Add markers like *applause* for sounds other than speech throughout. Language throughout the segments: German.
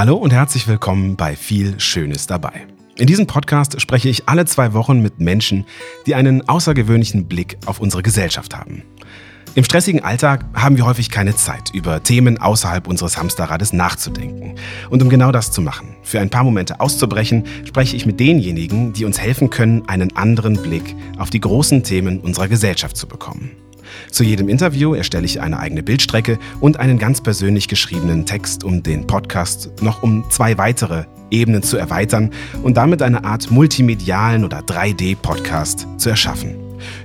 Hallo und herzlich willkommen bei Viel Schönes dabei. In diesem Podcast spreche ich alle zwei Wochen mit Menschen, die einen außergewöhnlichen Blick auf unsere Gesellschaft haben. Im stressigen Alltag haben wir häufig keine Zeit, über Themen außerhalb unseres Hamsterrades nachzudenken. Und um genau das zu machen, für ein paar Momente auszubrechen, spreche ich mit denjenigen, die uns helfen können, einen anderen Blick auf die großen Themen unserer Gesellschaft zu bekommen. Zu jedem Interview erstelle ich eine eigene Bildstrecke und einen ganz persönlich geschriebenen Text, um den Podcast noch um zwei weitere Ebenen zu erweitern und damit eine Art multimedialen oder 3D-Podcast zu erschaffen.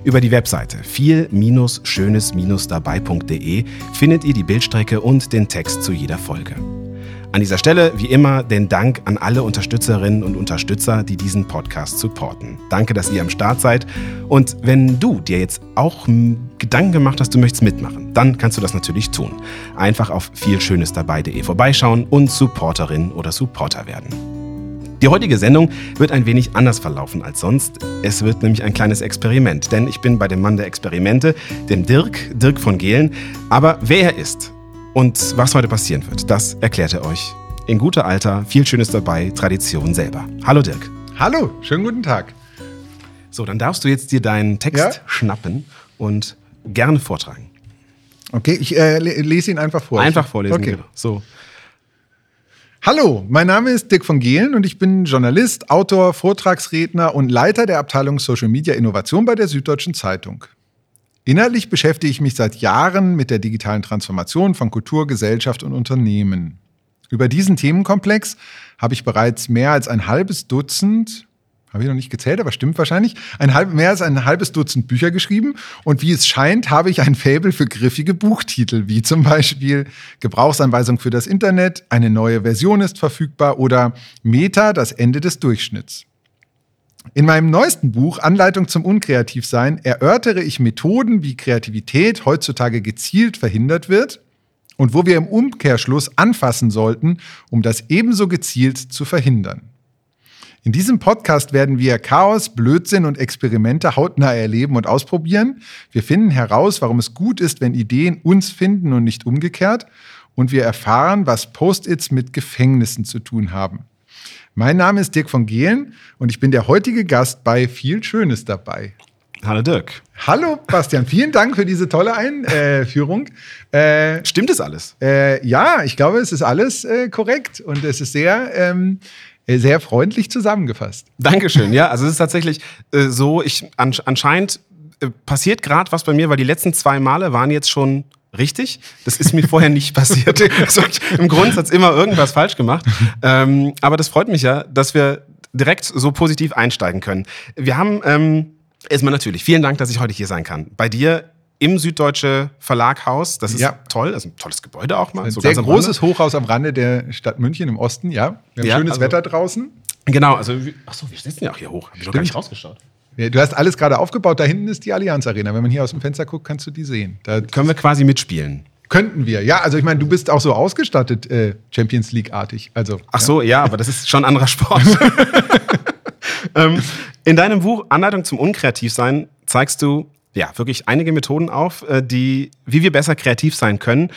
Über die Webseite viel-schönes-dabei.de findet ihr die Bildstrecke und den Text zu jeder Folge. An dieser Stelle, wie immer, den Dank an alle Unterstützerinnen und Unterstützer, die diesen Podcast supporten. Danke, dass ihr am Start seid. Und wenn du dir jetzt auch Gedanken gemacht hast, du möchtest mitmachen, dann kannst du das natürlich tun. Einfach auf vielschönesdabei.de vorbeischauen und Supporterin oder Supporter werden. Die heutige Sendung wird ein wenig anders verlaufen als sonst. Es wird nämlich ein kleines Experiment, denn ich bin bei dem Mann der Experimente, dem Dirk, Dirk von Gehlen. Aber wer er ist, und was heute passieren wird, das erklärt er euch. In guter Alter, viel Schönes dabei, Tradition selber. Hallo Dirk. Hallo, schönen guten Tag. So, dann darfst du jetzt dir deinen Text ja? schnappen und gerne vortragen. Okay, ich äh, lese ihn einfach vor. Einfach vorlesen, okay. genau. So. Hallo, mein Name ist Dirk von Gehlen und ich bin Journalist, Autor, Vortragsredner und Leiter der Abteilung Social Media Innovation bei der Süddeutschen Zeitung. Inhaltlich beschäftige ich mich seit Jahren mit der digitalen Transformation von Kultur, Gesellschaft und Unternehmen. Über diesen Themenkomplex habe ich bereits mehr als ein halbes Dutzend, habe ich noch nicht gezählt, aber stimmt wahrscheinlich, ein halb, mehr als ein halbes Dutzend Bücher geschrieben. Und wie es scheint, habe ich ein Faible für griffige Buchtitel, wie zum Beispiel Gebrauchsanweisung für das Internet, eine neue Version ist verfügbar oder Meta, das Ende des Durchschnitts. In meinem neuesten Buch Anleitung zum Unkreativsein erörtere ich Methoden, wie Kreativität heutzutage gezielt verhindert wird und wo wir im Umkehrschluss anfassen sollten, um das ebenso gezielt zu verhindern. In diesem Podcast werden wir Chaos, Blödsinn und Experimente hautnah erleben und ausprobieren. Wir finden heraus, warum es gut ist, wenn Ideen uns finden und nicht umgekehrt. Und wir erfahren, was Post-its mit Gefängnissen zu tun haben. Mein Name ist Dirk von Gehlen und ich bin der heutige Gast bei Viel Schönes dabei. Hallo Dirk. Hallo Bastian, vielen Dank für diese tolle Einführung. Äh, Stimmt es alles? Äh, ja, ich glaube, es ist alles äh, korrekt und es ist sehr, ähm, sehr freundlich zusammengefasst. Dankeschön. Ja, also es ist tatsächlich äh, so, ich anscheinend äh, passiert gerade was bei mir, weil die letzten zwei Male waren jetzt schon richtig. Das ist mir vorher nicht passiert. *laughs* Also Im Grundsatz immer irgendwas falsch gemacht. Ähm, aber das freut mich ja, dass wir direkt so positiv einsteigen können. Wir haben ähm, erstmal natürlich vielen Dank, dass ich heute hier sein kann. Bei dir im Süddeutsche Verlaghaus. Das ist ja. toll. Das ist ein tolles Gebäude auch mal. Ein so sehr großes Hochhaus am Rande der Stadt München im Osten, ja. Wir haben ja, schönes also, Wetter draußen. Genau, also, achso, wir sitzen ja auch hier hoch. Hab ich noch gar nicht rausgeschaut. Du hast alles gerade aufgebaut. Da hinten ist die Allianz Arena. Wenn man hier aus dem Fenster guckt, kannst du die sehen. Da können wir quasi mitspielen. Könnten wir, ja. Also ich meine, du bist auch so ausgestattet, äh, Champions League-artig. Also, Ach so, ja. ja, aber das ist schon ein anderer Sport. *laughs* ähm, in deinem Buch Anleitung zum Unkreativsein zeigst du ja wirklich einige Methoden auf, äh, die, wie wir besser kreativ sein können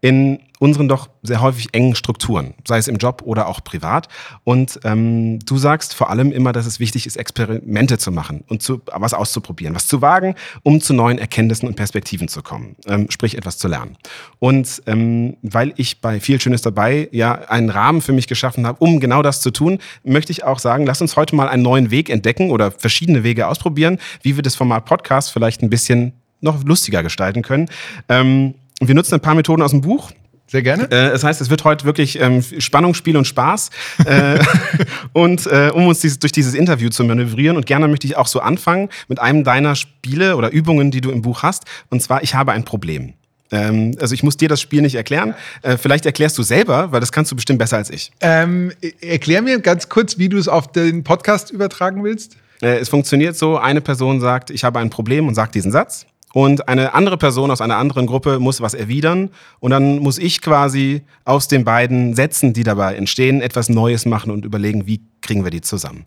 in unseren doch sehr häufig engen Strukturen, sei es im Job oder auch privat. Und ähm, du sagst vor allem immer, dass es wichtig ist, Experimente zu machen und zu, was auszuprobieren, was zu wagen, um zu neuen Erkenntnissen und Perspektiven zu kommen, ähm, sprich etwas zu lernen. Und ähm, weil ich bei viel Schönes dabei ja einen Rahmen für mich geschaffen habe, um genau das zu tun, möchte ich auch sagen, lass uns heute mal einen neuen Weg entdecken oder verschiedene Wege ausprobieren, wie wir das Format Podcast vielleicht ein bisschen noch lustiger gestalten können. Ähm, wir nutzen ein paar Methoden aus dem Buch. Sehr gerne. Äh, das heißt, es wird heute wirklich ähm, Spannung, Spiel und Spaß. äh, *laughs* und äh, um uns dieses, durch dieses Interview zu manövrieren. Und gerne möchte ich auch so anfangen mit einem deiner Spiele oder Übungen, die du im Buch hast. Und zwar, ich habe ein Problem. Ähm, also ich muss dir das Spiel nicht erklären. Äh, vielleicht erklärst du selber, weil das kannst du bestimmt besser als ich. Ähm, erklär mir ganz kurz, wie du es auf den Podcast übertragen willst. Äh, es funktioniert so, eine Person sagt, ich habe ein Problem und sagt diesen Satz und eine andere Person aus einer anderen Gruppe muss was erwidern und dann muss ich quasi aus den beiden Sätzen, die dabei entstehen, etwas Neues machen und überlegen, wie kriegen wir die zusammen.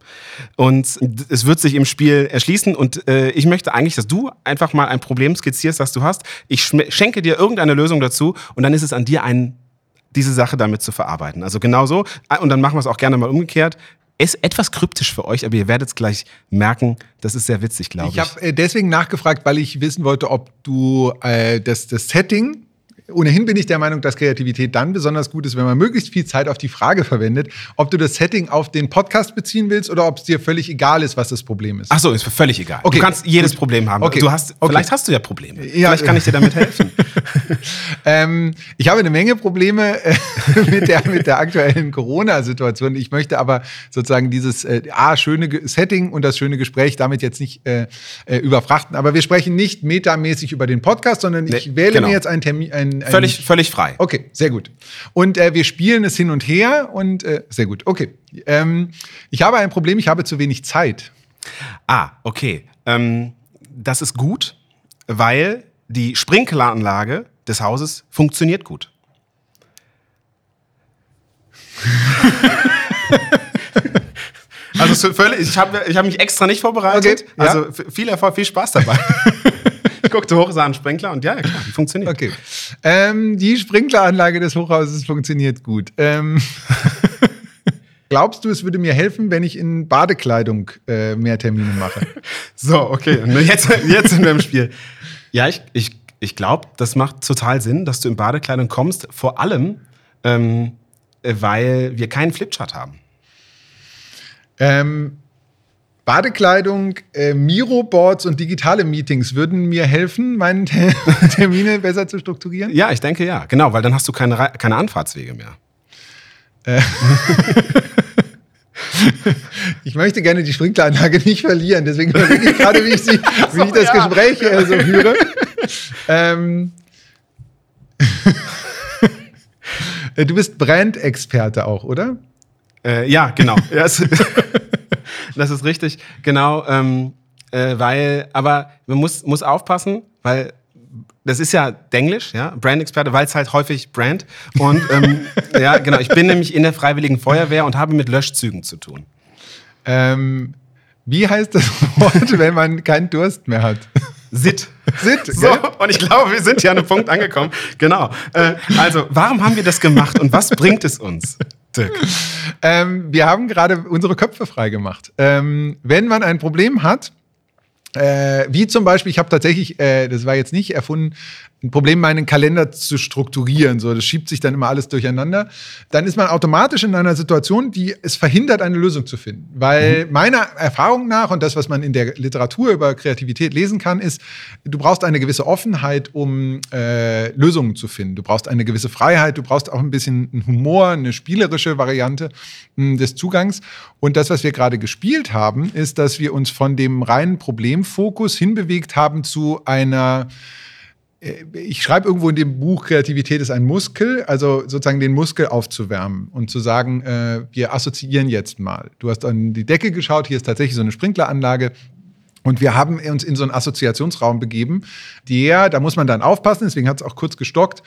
Und es wird sich im Spiel erschließen und äh, ich möchte eigentlich, dass du einfach mal ein Problem skizzierst, das du hast. Ich schenke dir irgendeine Lösung dazu und dann ist es an dir, einen diese Sache damit zu verarbeiten. Also genau so. Ah, und dann machen wir es auch gerne mal umgekehrt. Ist etwas kryptisch für euch, aber ihr werdet es gleich merken, das ist sehr witzig, glaube ich. Ich habe äh, deswegen nachgefragt, weil ich wissen wollte, ob du äh, das, das Setting Ohnehin bin ich der Meinung, dass Kreativität dann besonders gut ist, wenn man möglichst viel Zeit auf die Frage verwendet, ob du das Setting auf den Podcast beziehen willst oder ob es dir völlig egal ist, was das Problem ist. Ach so, ist völlig egal. Okay, du kannst jedes gut. Problem haben. Okay. Du hast, Okay. Vielleicht hast du ja Probleme. Ja, vielleicht kann ich dir damit helfen. *laughs* Ähm, ich habe eine Menge Probleme äh, mit, der, mit der aktuellen Corona-Situation. Ich möchte aber sozusagen dieses äh, A, schöne Setting und das schöne Gespräch damit jetzt nicht äh, äh, überfrachten. Aber wir sprechen nicht metamäßig über den Podcast, sondern ich Nee, wähle genau. mir jetzt einen Termin. Ein, ein, völlig, völlig frei. Okay, sehr gut. Und äh, wir spielen es hin und her und äh, sehr gut. Okay. Ähm, ich habe ein Problem, ich habe zu wenig Zeit. Ah, okay. Ähm, das ist gut, weil die Sprinkleranlage des Hauses funktioniert gut. *laughs* Also völlig, ich habe ich hab mich extra nicht vorbereitet. Okay, ja. Also viel Erfolg, viel Spaß dabei. *laughs* *laughs* ich guckte hoch, sah einen Sprinkler und ja, ja klar, die funktioniert. Okay. Ähm, die Sprinkleranlage des Hochhauses funktioniert gut. Ähm, *laughs* glaubst du, es würde mir helfen, wenn ich in Badekleidung äh, mehr Termine mache? *laughs* So, okay. Jetzt, jetzt sind wir im Spiel. Ja, ich, ich, ich glaube, das macht total Sinn, dass du in Badekleidung kommst. Vor allem, ähm, äh, weil wir keinen Flipchart haben. Ähm, Badekleidung, äh, Miro-Boards und digitale Meetings würden mir helfen, meine Te- *laughs* Termine besser zu strukturieren? Ja, ich denke ja. Genau, weil dann hast du keine, keine Anfahrtswege mehr. *laughs* Ich möchte gerne die Sprinkleranlage nicht verlieren, deswegen überlege ich gerade, wie ich, sie, *laughs* wie ich das ja. Gespräch äh, so führe. ähm, Äh, du bist Brandexperte auch, oder? Äh, ja, genau. Das ist richtig. Genau, ähm, äh, weil, aber man muss, muss aufpassen, weil das ist ja Denglisch, ja, Brand-Experte, weil es halt häufig Brand. Und ähm, *laughs* ja, genau, ich bin nämlich in der Freiwilligen Feuerwehr und habe mit Löschzügen zu tun. Ähm, wie heißt das Wort, wenn man keinen Durst mehr hat? Sit. Sit, So, gell? und ich glaube, wir sind ja an einem Punkt angekommen. Genau. Äh, also, warum haben wir das gemacht und was bringt es uns? Dirk. Ähm, wir haben gerade unsere Köpfe freigemacht. Ähm, wenn man ein Problem hat, äh, wie zum Beispiel, ich habe tatsächlich, äh, das war jetzt nicht erfunden, ein Problem, meinen Kalender zu strukturieren. So, das schiebt sich dann immer alles durcheinander. Dann ist man automatisch in einer Situation, die es verhindert, eine Lösung zu finden. Weil meiner Erfahrung nach und das, was man in der Literatur über Kreativität lesen kann, ist, du brauchst eine gewisse Offenheit, um äh, Lösungen zu finden. Du brauchst eine gewisse Freiheit, du brauchst auch ein bisschen einen Humor, eine spielerische Variante mh, des Zugangs. Und das, was wir gerade gespielt haben, ist, dass wir uns von dem reinen Problemfokus hinbewegt haben zu einer ich schreibe irgendwo in dem Buch, Kreativität ist ein Muskel, also sozusagen den Muskel aufzuwärmen und zu sagen, äh, wir assoziieren jetzt mal. Du hast an die Decke geschaut, hier ist tatsächlich so eine Sprinkleranlage. Und wir haben uns in so einen Assoziationsraum begeben, der, da muss man dann aufpassen, deswegen hat es auch kurz gestockt,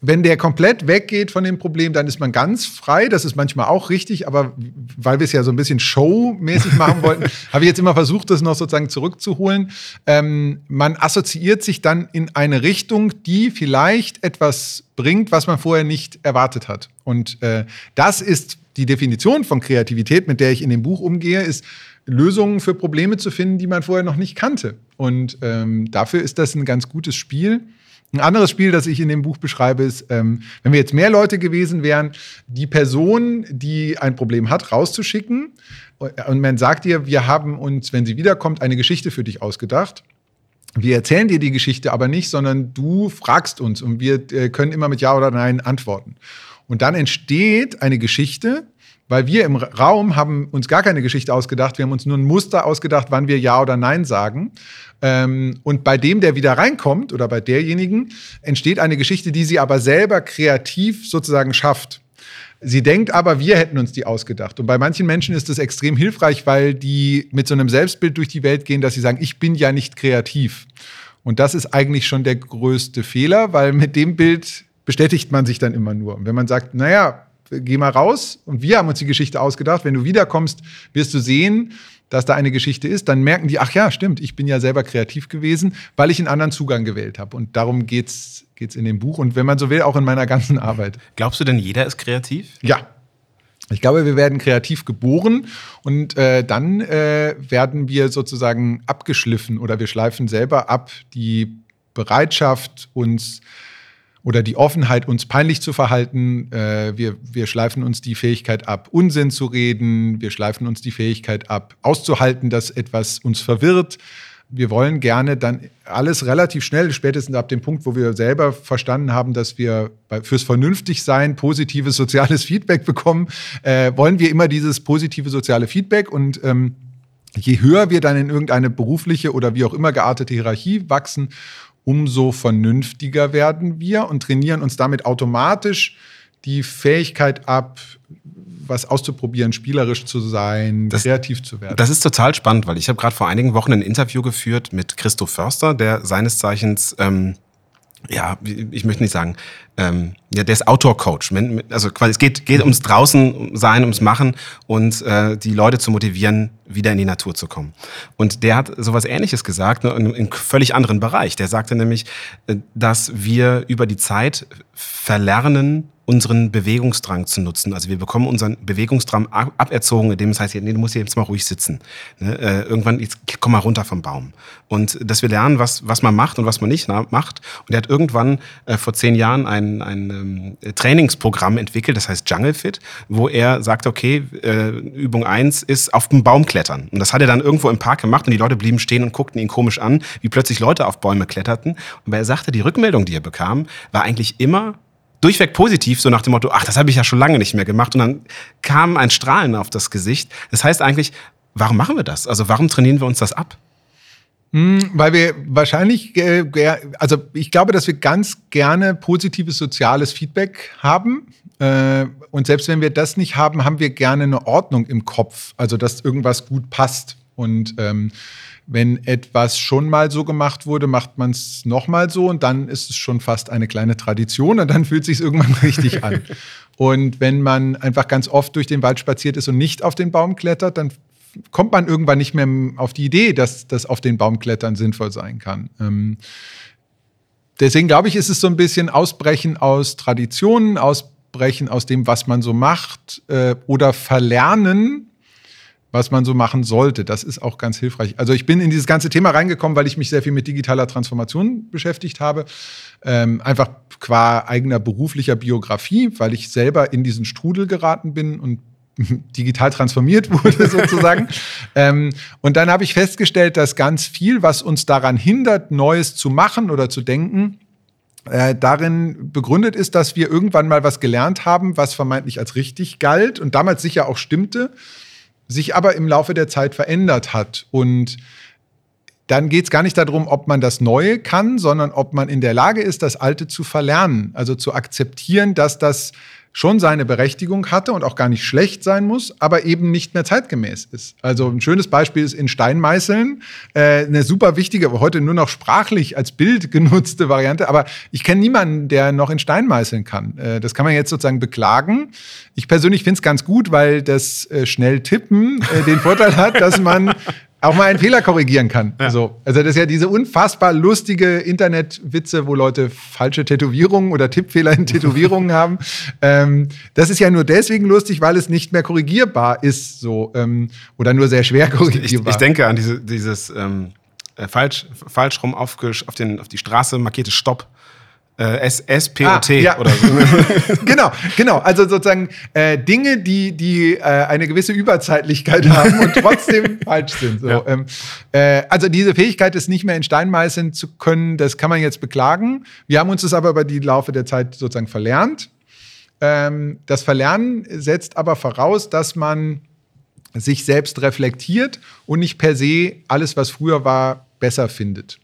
wenn der komplett weggeht von dem Problem, dann ist man ganz frei. Das ist manchmal auch richtig, aber weil wir es ja so ein bisschen showmäßig machen wollten, *laughs* habe ich jetzt immer versucht, das noch sozusagen zurückzuholen. Ähm, man assoziiert sich dann in eine Richtung, die vielleicht etwas bringt, was man vorher nicht erwartet hat. Und äh, das ist die Definition von Kreativität, mit der ich in dem Buch umgehe, ist Lösungen für Probleme zu finden, die man vorher noch nicht kannte. Und ähm, dafür ist das ein ganz gutes Spiel. Ein anderes Spiel, das ich in dem Buch beschreibe, ist, ähm, wenn wir jetzt mehr Leute gewesen wären, die Person, die ein Problem hat, rauszuschicken. Und man sagt ihr, wir haben uns, wenn sie wiederkommt, eine Geschichte für dich ausgedacht. Wir erzählen dir die Geschichte aber nicht, sondern du fragst uns und wir äh, können immer mit Ja oder Nein antworten. Und dann entsteht eine Geschichte, weil wir im Raum haben uns gar keine Geschichte ausgedacht, wir haben uns nur ein Muster ausgedacht, wann wir Ja oder Nein sagen. Ähm, und bei dem, der wieder reinkommt oder bei derjenigen, entsteht eine Geschichte, die sie aber selber kreativ sozusagen schafft. Sie denkt aber, wir hätten uns die ausgedacht. Und bei manchen Menschen ist das extrem hilfreich, weil die mit so einem Selbstbild durch die Welt gehen, dass sie sagen, ich bin ja nicht kreativ. Und das ist eigentlich schon der größte Fehler, weil mit dem Bild bestätigt man sich dann immer nur. Und wenn man sagt, naja, geh mal raus und wir haben uns die Geschichte ausgedacht, wenn du wiederkommst, wirst du sehen, dass da eine Geschichte ist, dann merken die, ach ja, stimmt, ich bin ja selber kreativ gewesen, weil ich einen anderen Zugang gewählt habe. Und darum geht's geht's in dem Buch und wenn man so will, auch in meiner ganzen Arbeit. Glaubst du denn, jeder ist kreativ? Ja. Ich glaube, wir werden kreativ geboren und äh, dann äh, werden wir sozusagen abgeschliffen oder wir schleifen selber ab die Bereitschaft, uns oder die Offenheit, uns peinlich zu verhalten. Äh, wir, wir schleifen uns die Fähigkeit ab, Unsinn zu reden. Wir schleifen uns die Fähigkeit ab, auszuhalten, dass etwas uns verwirrt. Wir wollen gerne dann alles relativ schnell, spätestens ab dem Punkt, wo wir selber verstanden haben, dass wir fürs Vernünftigsein positives soziales Feedback bekommen, äh, wollen wir immer dieses positive soziale Feedback und ähm, je höher wir dann in irgendeine berufliche oder wie auch immer geartete Hierarchie wachsen, umso vernünftiger werden wir und trainieren uns damit automatisch die Fähigkeit ab, was auszuprobieren, spielerisch zu sein, das, kreativ zu werden. Das ist total spannend, weil ich habe gerade vor einigen Wochen ein Interview geführt mit Christo Förster, der seines Zeichens ähm, ja, ich möchte nicht sagen, ähm, ja, der ist Outdoor-Coach. Also quasi, es geht, geht ums draußen sein, ums Machen und äh, die Leute zu motivieren, wieder in die Natur zu kommen. Und der hat sowas ähnliches gesagt, nur in einem völlig anderen Bereich. Der sagte nämlich, äh, dass wir über die Zeit verlernen, unseren Bewegungsdrang zu nutzen. Also wir bekommen unseren Bewegungsdrang aberzogen, indem es heißt, nee, du musst hier jetzt mal ruhig sitzen. Ne? Äh, irgendwann, jetzt komm mal runter vom Baum. Und dass wir lernen, was, was man macht und was man nicht macht. Und er hat irgendwann äh, vor zehn Jahren ein, ein ähm, Trainingsprogramm entwickelt, das heißt Jungle Fit, wo er sagt, okay, äh, Übung eins ist auf dem Baum klettern. Und das hat er dann irgendwo im Park gemacht und die Leute blieben stehen und guckten ihn komisch an, wie plötzlich Leute auf Bäume kletterten. Und er sagte, die Rückmeldung, die er bekam, war eigentlich immer durchweg positiv, so nach dem Motto, ach, das habe ich ja schon lange nicht mehr gemacht. Und dann kam ein Strahlen auf das Gesicht. Das heißt eigentlich, warum machen wir das? Also warum trainieren wir uns das ab? Hm, weil wir wahrscheinlich, äh, also ich glaube, dass wir ganz gerne positives soziales Feedback haben. Äh, und selbst wenn wir das nicht haben, haben wir gerne eine Ordnung im Kopf, also dass irgendwas gut passt. Und ähm, wenn etwas schon mal so gemacht wurde, macht man es nochmal so und dann ist es schon fast eine kleine Tradition und dann fühlt sich irgendwann *laughs* richtig an. Und wenn man einfach ganz oft durch den Wald spaziert ist und nicht auf den Baum klettert, dann kommt man irgendwann nicht mehr auf die Idee, dass das auf den Baum klettern sinnvoll sein kann. Ähm, deswegen glaube ich, ist es so ein bisschen Ausbrechen aus Traditionen, Ausbrechen aus dem, was man so macht äh, oder Verlernen was man so machen sollte. Das ist auch ganz hilfreich. Also ich bin in dieses ganze Thema reingekommen, weil ich mich sehr viel mit digitaler Transformation beschäftigt habe. Ähm, einfach qua eigener beruflicher Biografie, weil ich selber in diesen Strudel geraten bin und *laughs* digital transformiert *laughs* wurde sozusagen. ähm, und dann habe ich festgestellt, dass ganz viel, was uns daran hindert, Neues zu machen oder zu denken, äh, darin begründet ist, dass wir irgendwann mal was gelernt haben, was vermeintlich als richtig galt und damals sicher auch stimmte sich aber im Laufe der Zeit verändert hat. Und dann geht es gar nicht darum, ob man das Neue kann, sondern ob man in der Lage ist, das Alte zu verlernen. Also zu akzeptieren, dass das schon seine Berechtigung hatte und auch gar nicht schlecht sein muss, aber eben nicht mehr zeitgemäß ist. Also ein schönes Beispiel ist in Steinmeißeln, äh, eine super wichtige, heute nur noch sprachlich als Bild *laughs* genutzte Variante. Aber ich kenne niemanden, der noch in Steinmeißeln kann. Äh, das kann man jetzt sozusagen beklagen. Ich persönlich finde es ganz gut, weil das äh, schnell Tippen äh, den Vorteil hat, dass man auch mal einen Fehler korrigieren kann. Ja. So. Also das ist ja diese unfassbar lustige Internetwitze, wo Leute falsche Tätowierungen oder Tippfehler in Tätowierungen haben. *laughs* Ähm, das ist ja nur deswegen lustig, weil es nicht mehr korrigierbar ist, so ähm, oder nur sehr schwer korrigierbar. Ich, ich denke an diese, dieses ähm, äh, falsch, falsch rum auf, auf, den, auf die Straße markierte Stopp äh, SPOT ah, ja. oder so. *laughs* genau, genau. Also sozusagen äh, Dinge, die, die äh, eine gewisse Überzeitlichkeit *laughs* haben und trotzdem falsch sind. So, ja. ähm, äh, also diese Fähigkeit, es nicht mehr in Stein meißeln zu können, das kann man jetzt beklagen. Wir haben uns das aber über die Laufe der Zeit sozusagen verlernt. Ähm, das Verlernen setzt aber voraus, dass man sich selbst reflektiert und nicht per se alles, was früher war, besser findet.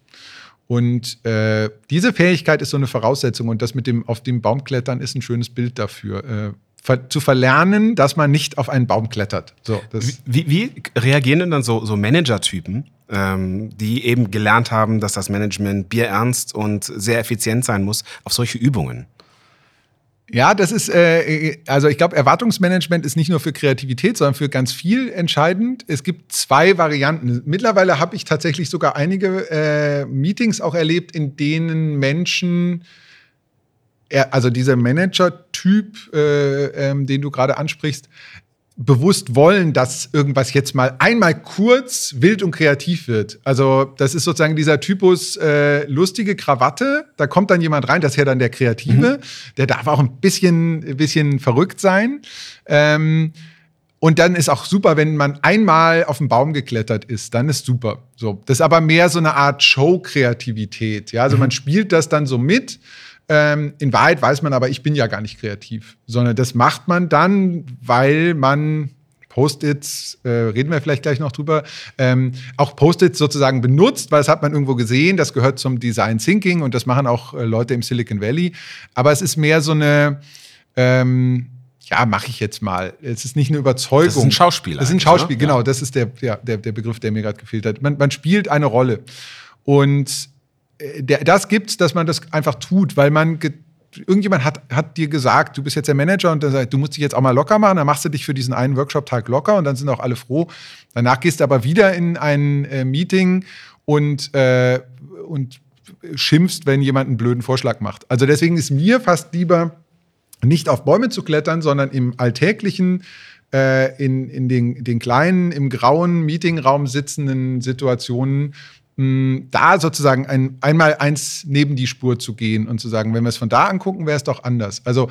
Und äh, diese Fähigkeit ist so eine Voraussetzung und das mit dem auf dem Baum klettern ist ein schönes Bild dafür. Äh, ver zu verlernen, dass man nicht auf einen Baum klettert. So, wie, wie, reagieren denn dann so, so Manager-Typen, ähm, die eben gelernt haben, dass das Management bierernst und sehr effizient sein muss, auf solche Übungen? Ja, das ist, äh, also ich glaube, Erwartungsmanagement ist nicht nur für Kreativität, sondern für ganz viel entscheidend. Es gibt zwei Varianten. Mittlerweile habe ich tatsächlich sogar einige äh, Meetings auch erlebt, in denen Menschen, also dieser Manager-Typ, äh, ähm, den du gerade ansprichst, bewusst wollen, dass irgendwas jetzt mal einmal kurz wild und kreativ wird. Also das ist sozusagen dieser Typus äh, lustige Krawatte. Da kommt dann jemand rein, das ist ja dann der Kreative. Mhm. Der darf auch ein bisschen, ein bisschen verrückt sein. Ähm, und dann ist auch super, wenn man einmal auf den Baum geklettert ist, dann ist super. So, das ist aber mehr so eine Art Show-Kreativität. Ja, also mhm. man spielt das dann so mit ähm, in Wahrheit weiß man aber, ich bin ja gar nicht kreativ, sondern das macht man dann, weil man Post-its, äh, reden wir vielleicht gleich noch drüber, ähm, auch Post-its sozusagen benutzt, weil das hat man irgendwo gesehen, das gehört zum Design Thinking und das machen auch äh, Leute im Silicon Valley. Aber es ist mehr so eine, ähm, ja, mache ich jetzt mal. Es ist nicht eine Überzeugung. Das ist ein Schauspiel. Das ist ein Schauspiel, genau. Ja. Das ist der, ja, der, der Begriff, der mir gerade gefehlt hat. Man, man spielt eine Rolle. Und äh, das gibt's, dass man das einfach tut, weil man irgendjemand hat, hat dir gesagt, du bist jetzt der Manager und sagt, du musst dich jetzt auch mal locker machen, dann machst du dich für diesen einen Workshop-Tag locker und dann sind auch alle froh. Danach gehst du aber wieder in ein äh, Meeting und, äh, und schimpfst, wenn jemand einen blöden Vorschlag macht. Also deswegen ist mir fast lieber, nicht auf Bäume zu klettern, sondern im alltäglichen, äh, in, in den, den kleinen, im grauen Meetingraum sitzenden Situationen da sozusagen ein, einmal eins neben die Spur zu gehen und zu sagen, wenn wir es von da angucken, wäre es doch anders. Also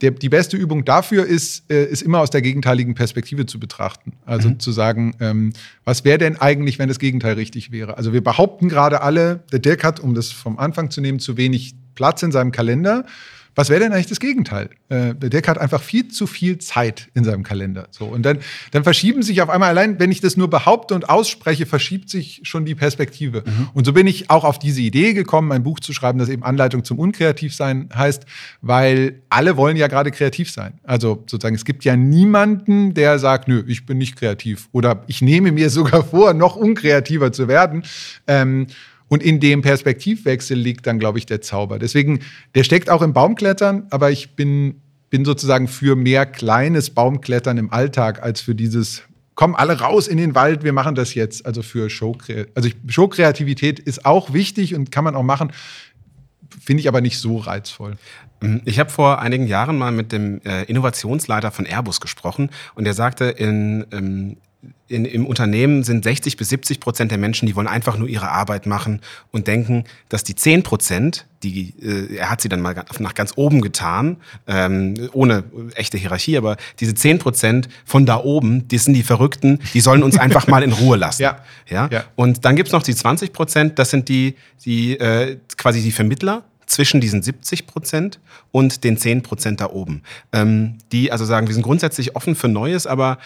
der, die beste Übung dafür ist, äh, ist immer aus der gegenteiligen Perspektive zu betrachten. Also mhm. zu sagen, ähm, was wäre denn eigentlich, wenn das Gegenteil richtig wäre? Also wir behaupten gerade alle, der Dirk hat, um das vom Anfang zu nehmen, zu wenig Platz in seinem Kalender. Was wäre denn eigentlich das Gegenteil? Äh, der Dirk hat einfach viel zu viel Zeit in seinem Kalender. So, und dann, dann verschieben sich auf einmal, allein wenn ich das nur behaupte und ausspreche, verschiebt sich schon die Perspektive. Mhm. Und so bin ich auch auf diese Idee gekommen, ein Buch zu schreiben, das eben Anleitung zum Unkreativsein heißt, weil alle wollen ja gerade kreativ sein. Also sozusagen, es gibt ja niemanden, der sagt, nö, ich bin nicht kreativ. Oder ich nehme mir *laughs* sogar vor, noch unkreativer zu werden. Ähm, und in dem Perspektivwechsel liegt dann, glaube ich, der Zauber. Deswegen, der steckt auch im Baumklettern, aber ich bin, bin sozusagen für mehr kleines Baumklettern im Alltag als für dieses kommen alle raus in den Wald, wir machen das jetzt. Also für Showkreativität. Also Showkreativität ist auch wichtig und kann man auch machen, finde ich aber nicht so reizvoll. Ich habe vor einigen Jahren mal mit dem äh, Innovationsleiter von Airbus gesprochen und der sagte, in, ähm, in, im Unternehmen sind 60 bis 70 Prozent der Menschen, die wollen einfach nur ihre Arbeit machen und denken, dass die 10 Prozent, die, äh, er hat sie dann mal nach ganz oben getan, ähm, ohne echte Hierarchie, aber diese 10 Prozent von da oben, die sind die Verrückten, die sollen uns einfach mal in Ruhe lassen. *laughs* Ja. Ja? ja. Und dann gibt's noch die 20 Prozent, das sind die, die äh, quasi die Vermittler, zwischen diesen 70 Prozent und den 10 Prozent da oben. Ähm, die also sagen, wir sind grundsätzlich offen für Neues, aber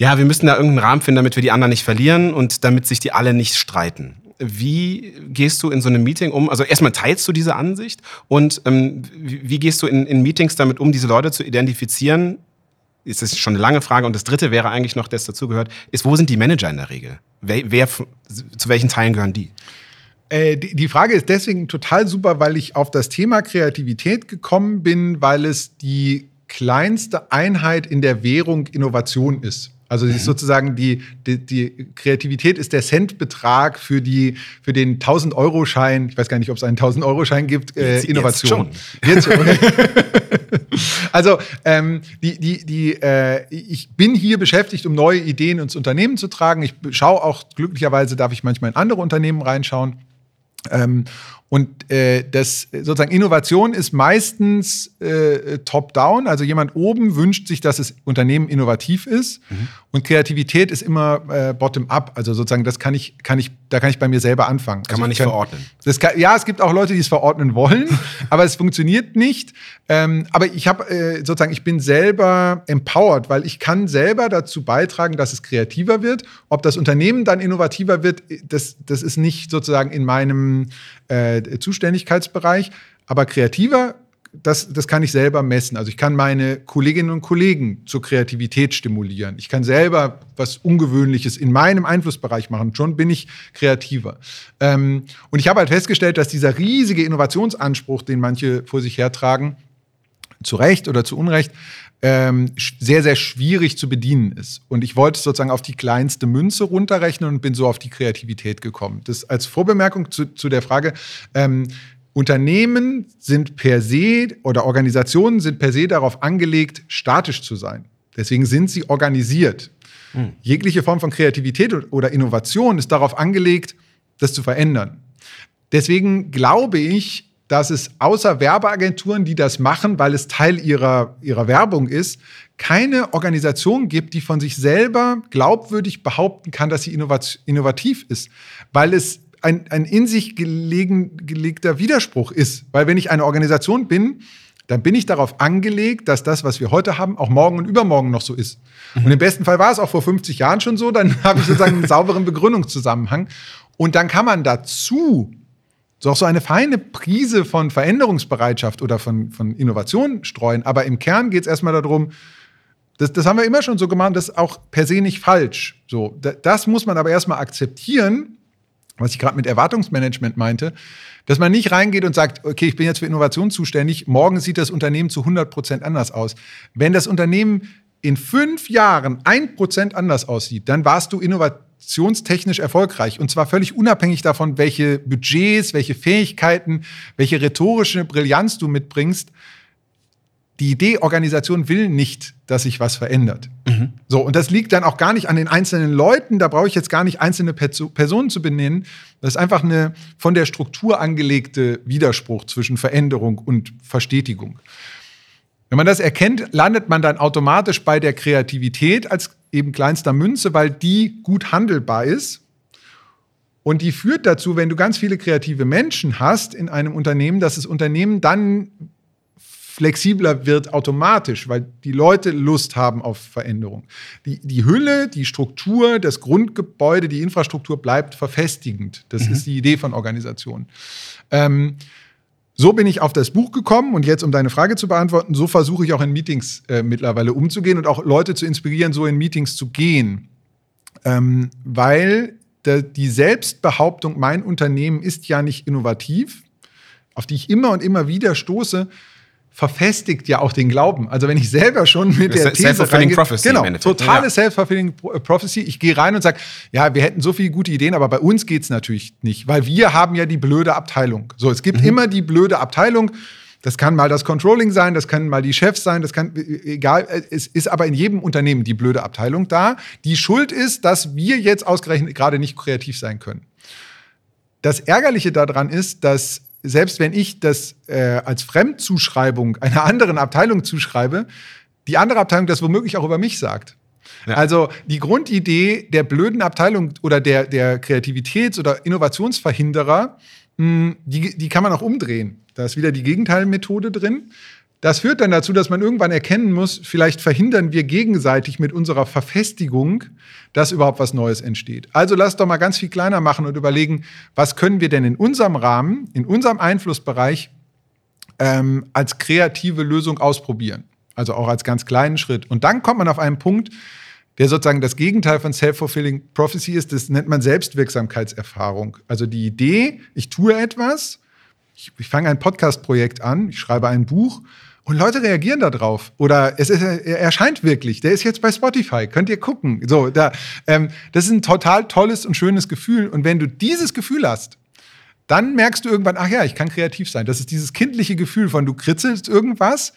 ja, wir müssen da irgendeinen Rahmen finden, damit wir die anderen nicht verlieren und damit sich die alle nicht streiten. Wie gehst du in so einem Meeting um? Also erstmal teilst du diese Ansicht und ähm, wie, gehst du in, in Meetings damit um, diese Leute zu identifizieren? Das ist schon eine lange Frage. Und das dritte wäre eigentlich noch, das dazugehört, ist, wo sind die Manager in der Regel? Wer, wer zu welchen Teilen gehören die? Äh, die Frage ist deswegen total super, weil ich auf das Thema Kreativität gekommen bin, weil es die kleinste Einheit in der Währung Innovation ist. Also mhm. sozusagen die, die, die, Kreativität ist der Centbetrag für, die, für den 1000-Euro-Schein, ich weiß gar nicht, ob es einen 1000-Euro-Schein gibt, äh, jetzt, Innovation. Jetzt schon. Jetzt schon, *laughs* also ähm, die, die, die, äh, ich bin hier beschäftigt, um neue Ideen ins Unternehmen zu tragen. Ich schaue auch, glücklicherweise darf ich manchmal in andere Unternehmen reinschauen. Ähm, und äh, das sozusagen Innovation ist meistens äh, top-down, also jemand oben wünscht sich, dass das Unternehmen innovativ ist. Mhm. Und Kreativität ist immer äh, bottom-up, also sozusagen das kann ich, kann ich, da kann ich bei mir selber anfangen. Kann also man nicht kann, verordnen. Kann, ja, es gibt auch Leute, die es verordnen wollen, *laughs* aber es funktioniert nicht. Ähm, aber ich habe äh, sozusagen, ich bin selber empowered, weil ich kann selber dazu beitragen, dass es kreativer wird. Ob das Unternehmen dann innovativer wird, das, das ist nicht sozusagen in meinem äh, Zuständigkeitsbereich. Aber kreativer, das, das kann ich selber messen. Also ich kann meine Kolleginnen und Kollegen zur Kreativität stimulieren. Ich kann selber was Ungewöhnliches in meinem Einflussbereich machen. Schon bin ich kreativer. Ähm, und ich habe halt festgestellt, dass dieser riesige Innovationsanspruch, den manche vor sich hertragen, zu Recht oder zu Unrecht, ähm, sehr, sehr schwierig zu bedienen ist. Und ich wollte sozusagen auf die kleinste Münze runterrechnen und bin so auf die Kreativität gekommen. Das als Vorbemerkung zu, zu der Frage, ähm, Unternehmen sind per se oder Organisationen sind per se darauf angelegt, statisch zu sein. Deswegen sind sie organisiert. Hm. Jegliche Form von Kreativität oder Innovation ist darauf angelegt, das zu verändern. Deswegen glaube ich, dass es außer Werbeagenturen, die das machen, weil es Teil ihrer, ihrer Werbung ist, keine Organisation gibt, die von sich selber glaubwürdig behaupten kann, dass sie innovativ ist, weil es ein, ein in sich gelegen, gelegter Widerspruch ist. Weil wenn ich eine Organisation bin, dann bin ich darauf angelegt, dass das, was wir heute haben, auch morgen und übermorgen noch so ist. Mhm. Und im besten Fall war es auch vor 50 Jahren schon so, dann *laughs* habe ich sozusagen einen sauberen Begründungszusammenhang. Und dann kann man dazu so auch so eine feine Prise von Veränderungsbereitschaft oder von, von Innovation streuen. Aber im Kern geht es erstmal darum, das, das haben wir immer schon so gemacht, das ist auch per se nicht falsch. So, das muss man aber erstmal akzeptieren, was ich gerade mit Erwartungsmanagement meinte, dass man nicht reingeht und sagt, okay, ich bin jetzt für Innovation zuständig, morgen sieht das Unternehmen zu 100 Prozent anders aus. Wenn das Unternehmen in fünf Jahren ein Prozent anders aussieht, dann warst du innovativ kommunikationstechnisch erfolgreich. Und zwar völlig unabhängig davon, welche Budgets, welche Fähigkeiten, welche rhetorische Brillanz du mitbringst. Die Idee, Organisation will nicht, dass sich was verändert. Mhm. So, und das liegt dann auch gar nicht an den einzelnen Leuten. Da brauche ich jetzt gar nicht einzelne Personen zu benennen. Das ist einfach eine von der Struktur angelegte Widerspruch zwischen Veränderung und Verstetigung. Wenn man das erkennt, landet man dann automatisch bei der Kreativität als eben kleinster Münze, weil die gut handelbar ist. Und die führt dazu, wenn du ganz viele kreative Menschen hast in einem Unternehmen, dass das Unternehmen dann flexibler wird automatisch, weil die Leute Lust haben auf Veränderung. Die, die Hülle, die Struktur, das Grundgebäude, die Infrastruktur bleibt verfestigend. Das mhm. ist die Idee von Organisationen. Ähm, so bin ich auf das Buch gekommen und jetzt, um deine Frage zu beantworten, so versuche ich auch in Meetings äh, mittlerweile umzugehen und auch Leute zu inspirieren, so in Meetings zu gehen. Ähm, weil der, die Selbstbehauptung, mein Unternehmen ist ja nicht innovativ, auf die ich immer und immer wieder stoße, verfestigt ja auch den Glauben. Also wenn ich selber schon mit der These Self-fulfilling Prophecy genau, totale ja. Self-fulfilling Prophecy. Ich gehe rein und sage, ja, wir hätten so viele gute Ideen, aber bei uns geht es natürlich nicht, weil wir haben ja die blöde Abteilung. So, es gibt mhm. immer die blöde Abteilung. Das kann mal das Controlling sein, das kann mal die Chefs sein, das kann egal. Es ist aber in jedem Unternehmen die blöde Abteilung da. Die Schuld ist, dass wir jetzt ausgerechnet gerade nicht kreativ sein können. Das Ärgerliche daran ist, dass selbst wenn ich das äh, als Fremdzuschreibung einer *laughs* anderen Abteilung zuschreibe, die andere Abteilung das womöglich auch über mich sagt. Ja. Also die Grundidee der blöden Abteilung oder der, der Kreativitäts- oder Innovationsverhinderer, mh, hm, die, die kann man auch umdrehen. Da ist wieder die Gegenteilmethode drin. Das führt dann dazu, dass man irgendwann erkennen muss, vielleicht verhindern wir gegenseitig mit unserer Verfestigung, dass überhaupt was Neues entsteht. Also lass doch mal ganz viel kleiner machen und überlegen, was können wir denn in unserem Rahmen, in unserem Einflussbereich ähm, als kreative Lösung ausprobieren. Also auch als ganz kleinen Schritt. Und dann kommt man auf einen Punkt, der sozusagen das Gegenteil von Self-Fulfilling Prophecy ist. Das nennt man Selbstwirksamkeitserfahrung. Also die Idee, ich tue etwas, ich, ich fange ein Podcast-Projekt an, ich schreibe ein Buch und Leute reagieren darauf. Oder es ist, er erscheint wirklich. Der ist jetzt bei Spotify. Könnt ihr gucken. So, da, ähm, das ist ein total tolles und schönes Gefühl. Und wenn du dieses Gefühl hast, dann merkst du irgendwann, ach ja, ich kann kreativ sein. Das ist dieses kindliche Gefühl von, du kritzelst irgendwas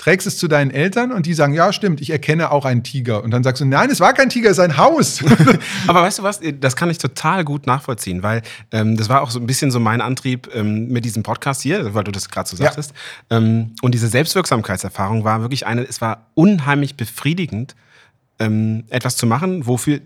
trägst es zu deinen Eltern und die sagen, ja, stimmt, ich erkenne auch einen Tiger. Und dann sagst du, nein, es war kein Tiger, es ist ein Haus. *laughs* Aber weißt du was, das kann ich total gut nachvollziehen, weil ähm, das war auch so ein bisschen so mein Antrieb ähm, mit diesem Podcast hier, weil du das gerade so sagtest. Ja. Ähm, und diese Selbstwirksamkeitserfahrung war wirklich eine, es war unheimlich befriedigend, ähm, etwas zu machen, wofür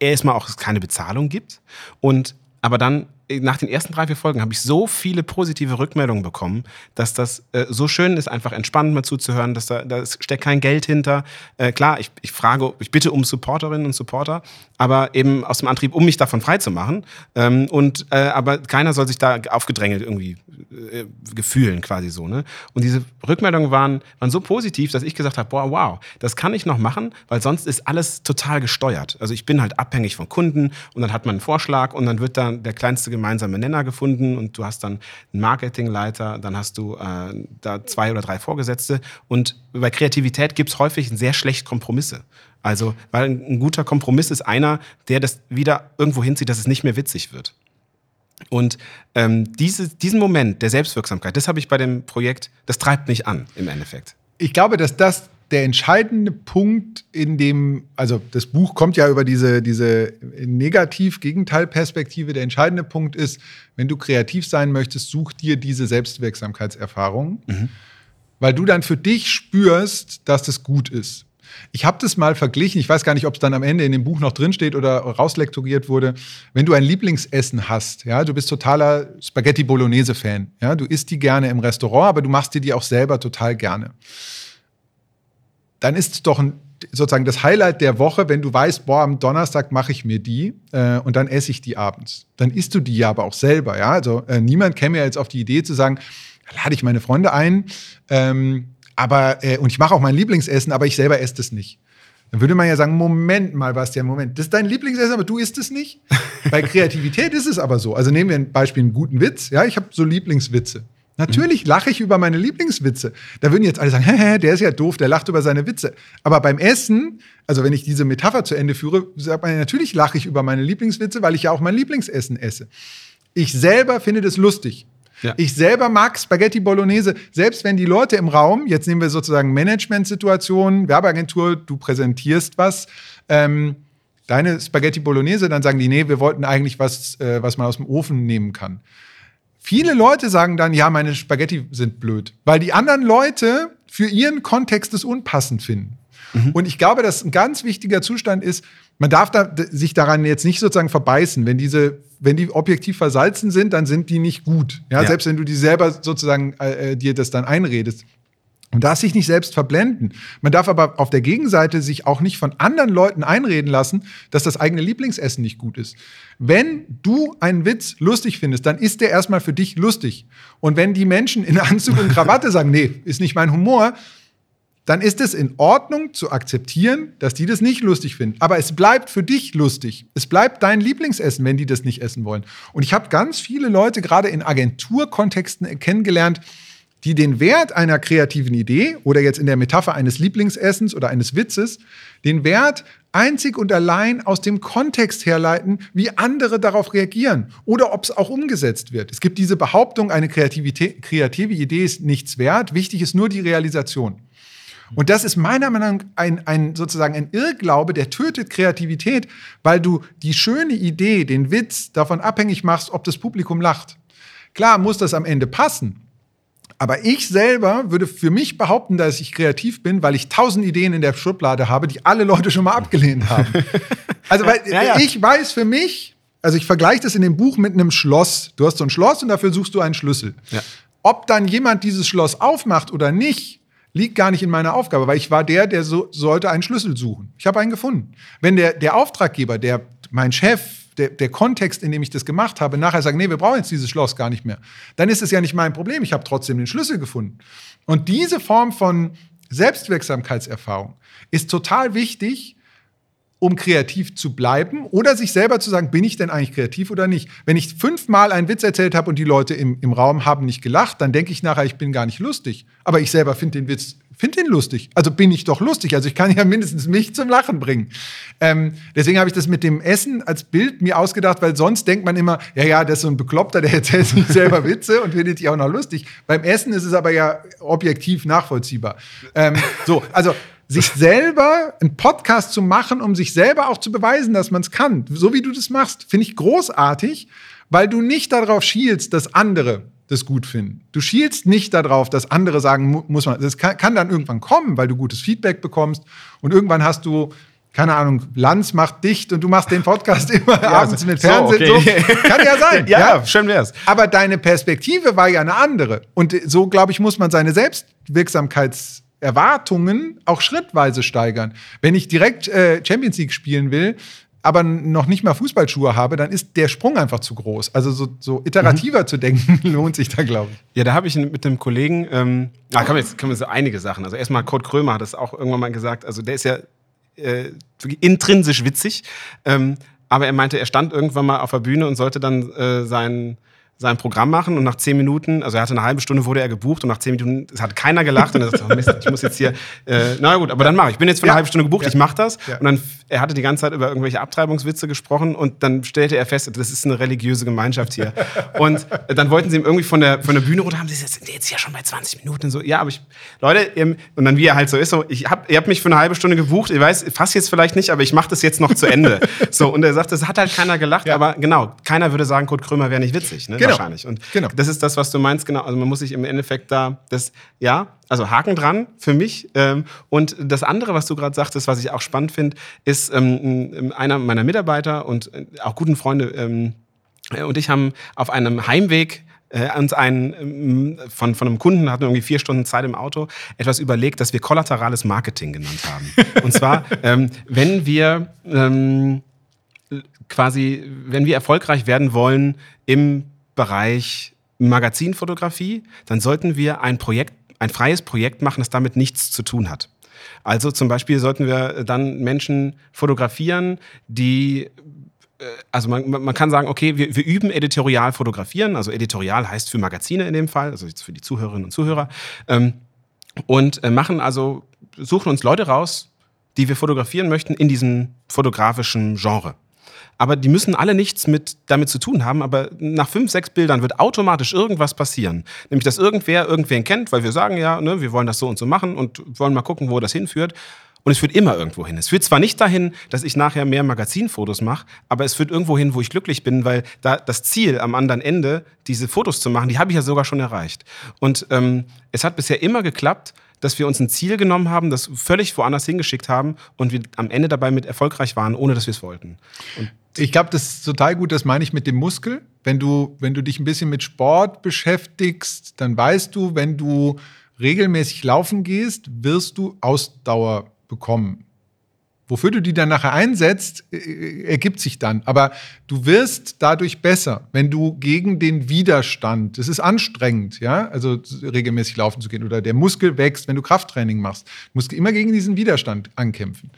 erstmal auch keine Bezahlung gibt und aber dann nach den ersten drei, vier Folgen habe ich so viele positive Rückmeldungen bekommen, dass das äh, so schön ist, einfach entspannt mal zuzuhören, dass da, da steckt kein Geld hinter. Äh, klar, ich, ich frage, ich bitte um Supporterinnen und Supporter, aber eben aus dem Antrieb, um mich davon frei zu machen. Ähm, und, äh, aber keiner soll sich da aufgedrängelt irgendwie äh, gefühlen, quasi so. Ne? Und diese Rückmeldungen waren, waren so positiv, dass ich gesagt habe, boah, wow, das kann ich noch machen, weil sonst ist alles total gesteuert. Also ich bin halt abhängig von Kunden und dann hat man einen Vorschlag und dann wird dann der kleinste gemeinsame Nenner gefunden und du hast dann einen Marketingleiter, dann hast du äh, da zwei oder drei Vorgesetzte. Und bei Kreativität gibt es häufig sehr schlecht Kompromisse. Also, weil ein guter Kompromiss ist einer, der das wieder irgendwo hinzieht, dass es nicht mehr witzig wird. Und ähm, diese, diesen Moment der Selbstwirksamkeit, das habe ich bei dem Projekt, das treibt mich an im Endeffekt. Ich glaube, dass das der entscheidende Punkt in dem, also das Buch kommt ja über diese, diese Negativ-Gegenteil-Perspektive. Der entscheidende Punkt ist, wenn du kreativ sein möchtest, such dir diese Selbstwirksamkeitserfahrung, mhm. weil du dann für dich spürst, dass das gut ist. Ich habe das mal verglichen, ich weiß gar nicht, ob es dann am Ende in dem Buch noch drinsteht oder rauslektoriert wurde. Wenn du ein Lieblingsessen hast, ja, du bist totaler Spaghetti Bolognese-Fan, ja, du isst die gerne im Restaurant, aber du machst dir die auch selber total gerne. Dann ist es doch ein, sozusagen das Highlight der Woche, wenn du weißt, boah, am Donnerstag mache ich mir die äh, und dann esse ich die abends. Dann isst du die ja aber auch selber, ja. Also äh, niemand käme ja jetzt auf die Idee zu sagen, lade ich meine Freunde ein, ähm, aber, äh, und ich mache auch mein Lieblingsessen, aber ich selber esse das nicht. Dann würde man ja sagen, Moment mal, Bastian, Moment, das ist dein Lieblingsessen, aber du isst es nicht? Bei *laughs* Kreativität ist es aber so. Also nehmen wir ein Beispiel, einen guten Witz. Ja, ich habe so Lieblingswitze. Natürlich lache ich über meine Lieblingswitze. Da würden jetzt alle sagen, hä, der ist ja doof, der lacht über seine Witze. Aber beim Essen, also wenn ich diese Metapher zu Ende führe, sagt man, natürlich lache ich über meine Lieblingswitze, weil ich ja auch mein Lieblingsessen esse. Ich selber finde das lustig. Ja. Ich selber mag Spaghetti Bolognese, selbst wenn die Leute im Raum, jetzt nehmen wir sozusagen Management-Situationen, Werbeagentur, du präsentierst was, ähm, deine Spaghetti Bolognese, dann sagen die, nee, wir wollten eigentlich was, äh, was man aus dem Ofen nehmen kann. Viele Leute sagen dann, ja, meine Spaghetti sind blöd, weil die anderen Leute für ihren Kontext es unpassend finden. Mhm. Und ich glaube, dass ein ganz wichtiger Zustand ist, man darf da, sich daran jetzt nicht sozusagen verbeißen. Wenn diese, wenn die objektiv versalzen sind, dann sind die nicht gut. Ja, ja. selbst wenn du die selber sozusagen äh, äh dir das dann einredest. Man darf sich nicht selbst verblenden. Man darf aber auf der Gegenseite sich auch nicht von anderen Leuten einreden lassen, dass das eigene Lieblingsessen nicht gut ist. Wenn du einen Witz lustig findest, dann ist der erstmal für dich lustig. Und wenn die Menschen in Anzug und Krawatte *laughs* sagen, nee, ist nicht mein Humor, dann ist es in Ordnung zu akzeptieren, dass die das nicht lustig finden. Aber es bleibt für dich lustig. Es bleibt dein Lieblingsessen, wenn die das nicht essen wollen. Und ich habe ganz viele Leute gerade in Agenturkontexten kennengelernt, die den Wert einer kreativen Idee oder jetzt in der Metapher eines Lieblingsessens oder eines Witzes, den Wert einzig und allein aus dem Kontext herleiten, wie andere darauf reagieren oder ob es auch umgesetzt wird. Es gibt diese Behauptung, eine kreative Idee ist nichts wert, wichtig ist nur die Realisation. Und das ist meiner Meinung nach ein, ein, sozusagen ein Irrglaube, der tötet Kreativität, weil du die schöne Idee, den Witz davon abhängig machst, ob das Publikum lacht. Klar muss das am Ende passen. Aber ich selber würde für mich behaupten, dass ich kreativ bin, weil ich tausend Ideen in der Schublade habe, die alle Leute schon mal abgelehnt haben. *laughs* Also, weil ja, ja. ich weiß für mich, also ich vergleiche das in dem Buch mit einem Schloss. Du hast so ein Schloss und dafür suchst du einen Schlüssel. Ja. Ob dann jemand dieses Schloss aufmacht oder nicht, liegt gar nicht in meiner Aufgabe, weil ich war der, der so, sollte einen Schlüssel suchen. Ich habe einen gefunden. Wenn der, der Auftraggeber, der, mein Chef, der, der Kontext, in dem ich das gemacht habe, nachher sagt, nee, wir brauchen jetzt dieses Schloss gar nicht mehr, dann ist es ja nicht mein Problem. Ich habe trotzdem den Schlüssel gefunden. Und diese Form von Selbstwirksamkeitserfahrung ist total wichtig, um kreativ zu bleiben oder sich selber zu sagen, bin ich denn eigentlich kreativ oder nicht? Wenn ich fünfmal einen Witz erzählt habe und die Leute im, im Raum haben nicht gelacht, dann denke ich nachher, ich bin gar nicht lustig. Aber ich selber finde den Witz, finde den lustig. Also bin ich doch lustig. Also ich kann ja mindestens mich zum Lachen bringen. Ähm, deswegen habe ich das mit dem Essen als Bild mir ausgedacht, weil sonst denkt man immer, ja, ja, das ist so ein Bekloppter, der erzählt sich *laughs* selber Witze und findet die auch noch lustig. Beim Essen ist es aber ja objektiv nachvollziehbar. Ähm, so, also sich selber einen Podcast zu machen, um sich selber auch zu beweisen, dass man es kann. So wie du das machst, finde ich großartig, weil du nicht darauf schielst, dass andere das gut finden. Du schielst nicht darauf, dass andere sagen, muss man. Das kann, kann dann irgendwann kommen, weil du gutes Feedback bekommst und irgendwann hast du keine Ahnung, Lanz macht dicht und du machst den Podcast *laughs* immer ja, abends mit Fernsehen. So, okay. so. Kann ja sein. *laughs* ja, ja, schön wär's. Aber deine Perspektive war ja eine andere. Und so, glaube ich, muss man seine Selbstwirksamkeits- Erwartungen auch schrittweise steigern. Wenn ich direkt äh, Champions League spielen will, aber noch nicht mal Fußballschuhe habe, dann ist der Sprung einfach zu groß. Also so, so iterativer mhm. zu denken, *laughs* lohnt sich da, glaube ich. Ja, da habe ich mit einem Kollegen, ähm, ah, kann man jetzt kann man so einige Sachen. Also erstmal Kurt Krömer hat das auch irgendwann mal gesagt. Also der ist ja äh, intrinsisch witzig. Ähm, aber er meinte, er stand irgendwann mal auf der Bühne und sollte dann äh, sein sein Programm machen und nach zehn Minuten, also er hatte eine halbe Stunde, wurde er gebucht und nach zehn Minuten, es hat keiner gelacht und er sagte, oh Mist, ich muss jetzt hier, äh, na gut, aber dann mache ich. Ich bin jetzt für eine Ja. halbe Stunde gebucht, Ja. ich mache das. Ja. Und dann, er hatte die ganze Zeit über irgendwelche Abtreibungswitze gesprochen und dann stellte er fest, das ist eine religiöse Gemeinschaft hier. *laughs* und äh, dann wollten sie ihm irgendwie von der, von der Bühne runter, haben sie gesagt, sind jetzt ja schon bei 20 Minuten und so. Ja, aber ich, Leute, eben, und dann wie er halt so ist, so, ich hab, ihr habt mich für eine halbe Stunde gebucht, ich weiß, fast jetzt vielleicht nicht, aber ich mache das jetzt noch zu Ende. *laughs* so, und er sagt, das hat halt keiner gelacht, aber genau, keiner würde sagen, Kurt Krömer wäre nicht witzig, ne? Genau. Wahrscheinlich. Und Genau. das ist das, was du meinst, genau. Also man muss sich im Endeffekt da, das, ja, also Haken dran für mich. Ähm, und das andere, was du gerade sagtest, was ich auch spannend finde, ist ähm, einer meiner Mitarbeiter und äh, auch guten Freunde ähm, äh, und ich haben auf einem Heimweg äh, uns einen von, von einem Kunden hatten irgendwie vier Stunden Zeit im Auto etwas überlegt, das wir kollaterales Marketing genannt haben. *laughs* Und zwar, ähm, wenn wir ähm, quasi, wenn wir erfolgreich werden wollen im Bereich Magazinfotografie, dann sollten wir ein Projekt, ein freies Projekt machen, das damit nichts zu tun hat. Also zum Beispiel sollten wir dann Menschen fotografieren, die äh, also man, man kann sagen, okay, wir, wir üben editorial fotografieren. Also editorial heißt für Magazine in dem Fall, also jetzt für die Zuhörerinnen und Zuhörer. Ähm, und äh, machen also, suchen uns Leute raus, die wir fotografieren möchten in diesem fotografischen Genre. Aber die müssen alle nichts mit damit zu tun haben. Aber nach fünf, sechs Bildern wird automatisch irgendwas passieren. Nämlich, dass irgendwer irgendwen kennt, weil wir sagen ja, ne, wir wollen das so und so machen und wollen mal gucken, wo das hinführt. Und es führt immer irgendwo hin. Es führt zwar nicht dahin, dass ich nachher mehr Magazinfotos mache, aber es führt irgendwo hin, wo ich glücklich bin, weil da das Ziel am anderen Ende, diese Fotos zu machen, die habe ich ja sogar schon erreicht. Und ähm, es hat bisher immer geklappt, dass wir uns ein Ziel genommen haben, das völlig woanders hingeschickt haben und wir am Ende dabei mit erfolgreich waren, ohne dass wir es wollten. Und Ich glaube, das ist total gut, das meine ich mit dem Muskel. Wenn du, wenn du dich ein bisschen mit Sport beschäftigst, dann weißt du, wenn du regelmäßig laufen gehst, wirst du Ausdauer bekommen. Wofür du die dann nachher einsetzt, äh, ergibt sich dann. Aber du wirst dadurch besser, wenn du gegen den Widerstand, es ist anstrengend, ja, also regelmäßig laufen zu gehen oder der Muskel wächst, wenn du Krafttraining machst. Du musst immer gegen diesen Widerstand ankämpfen.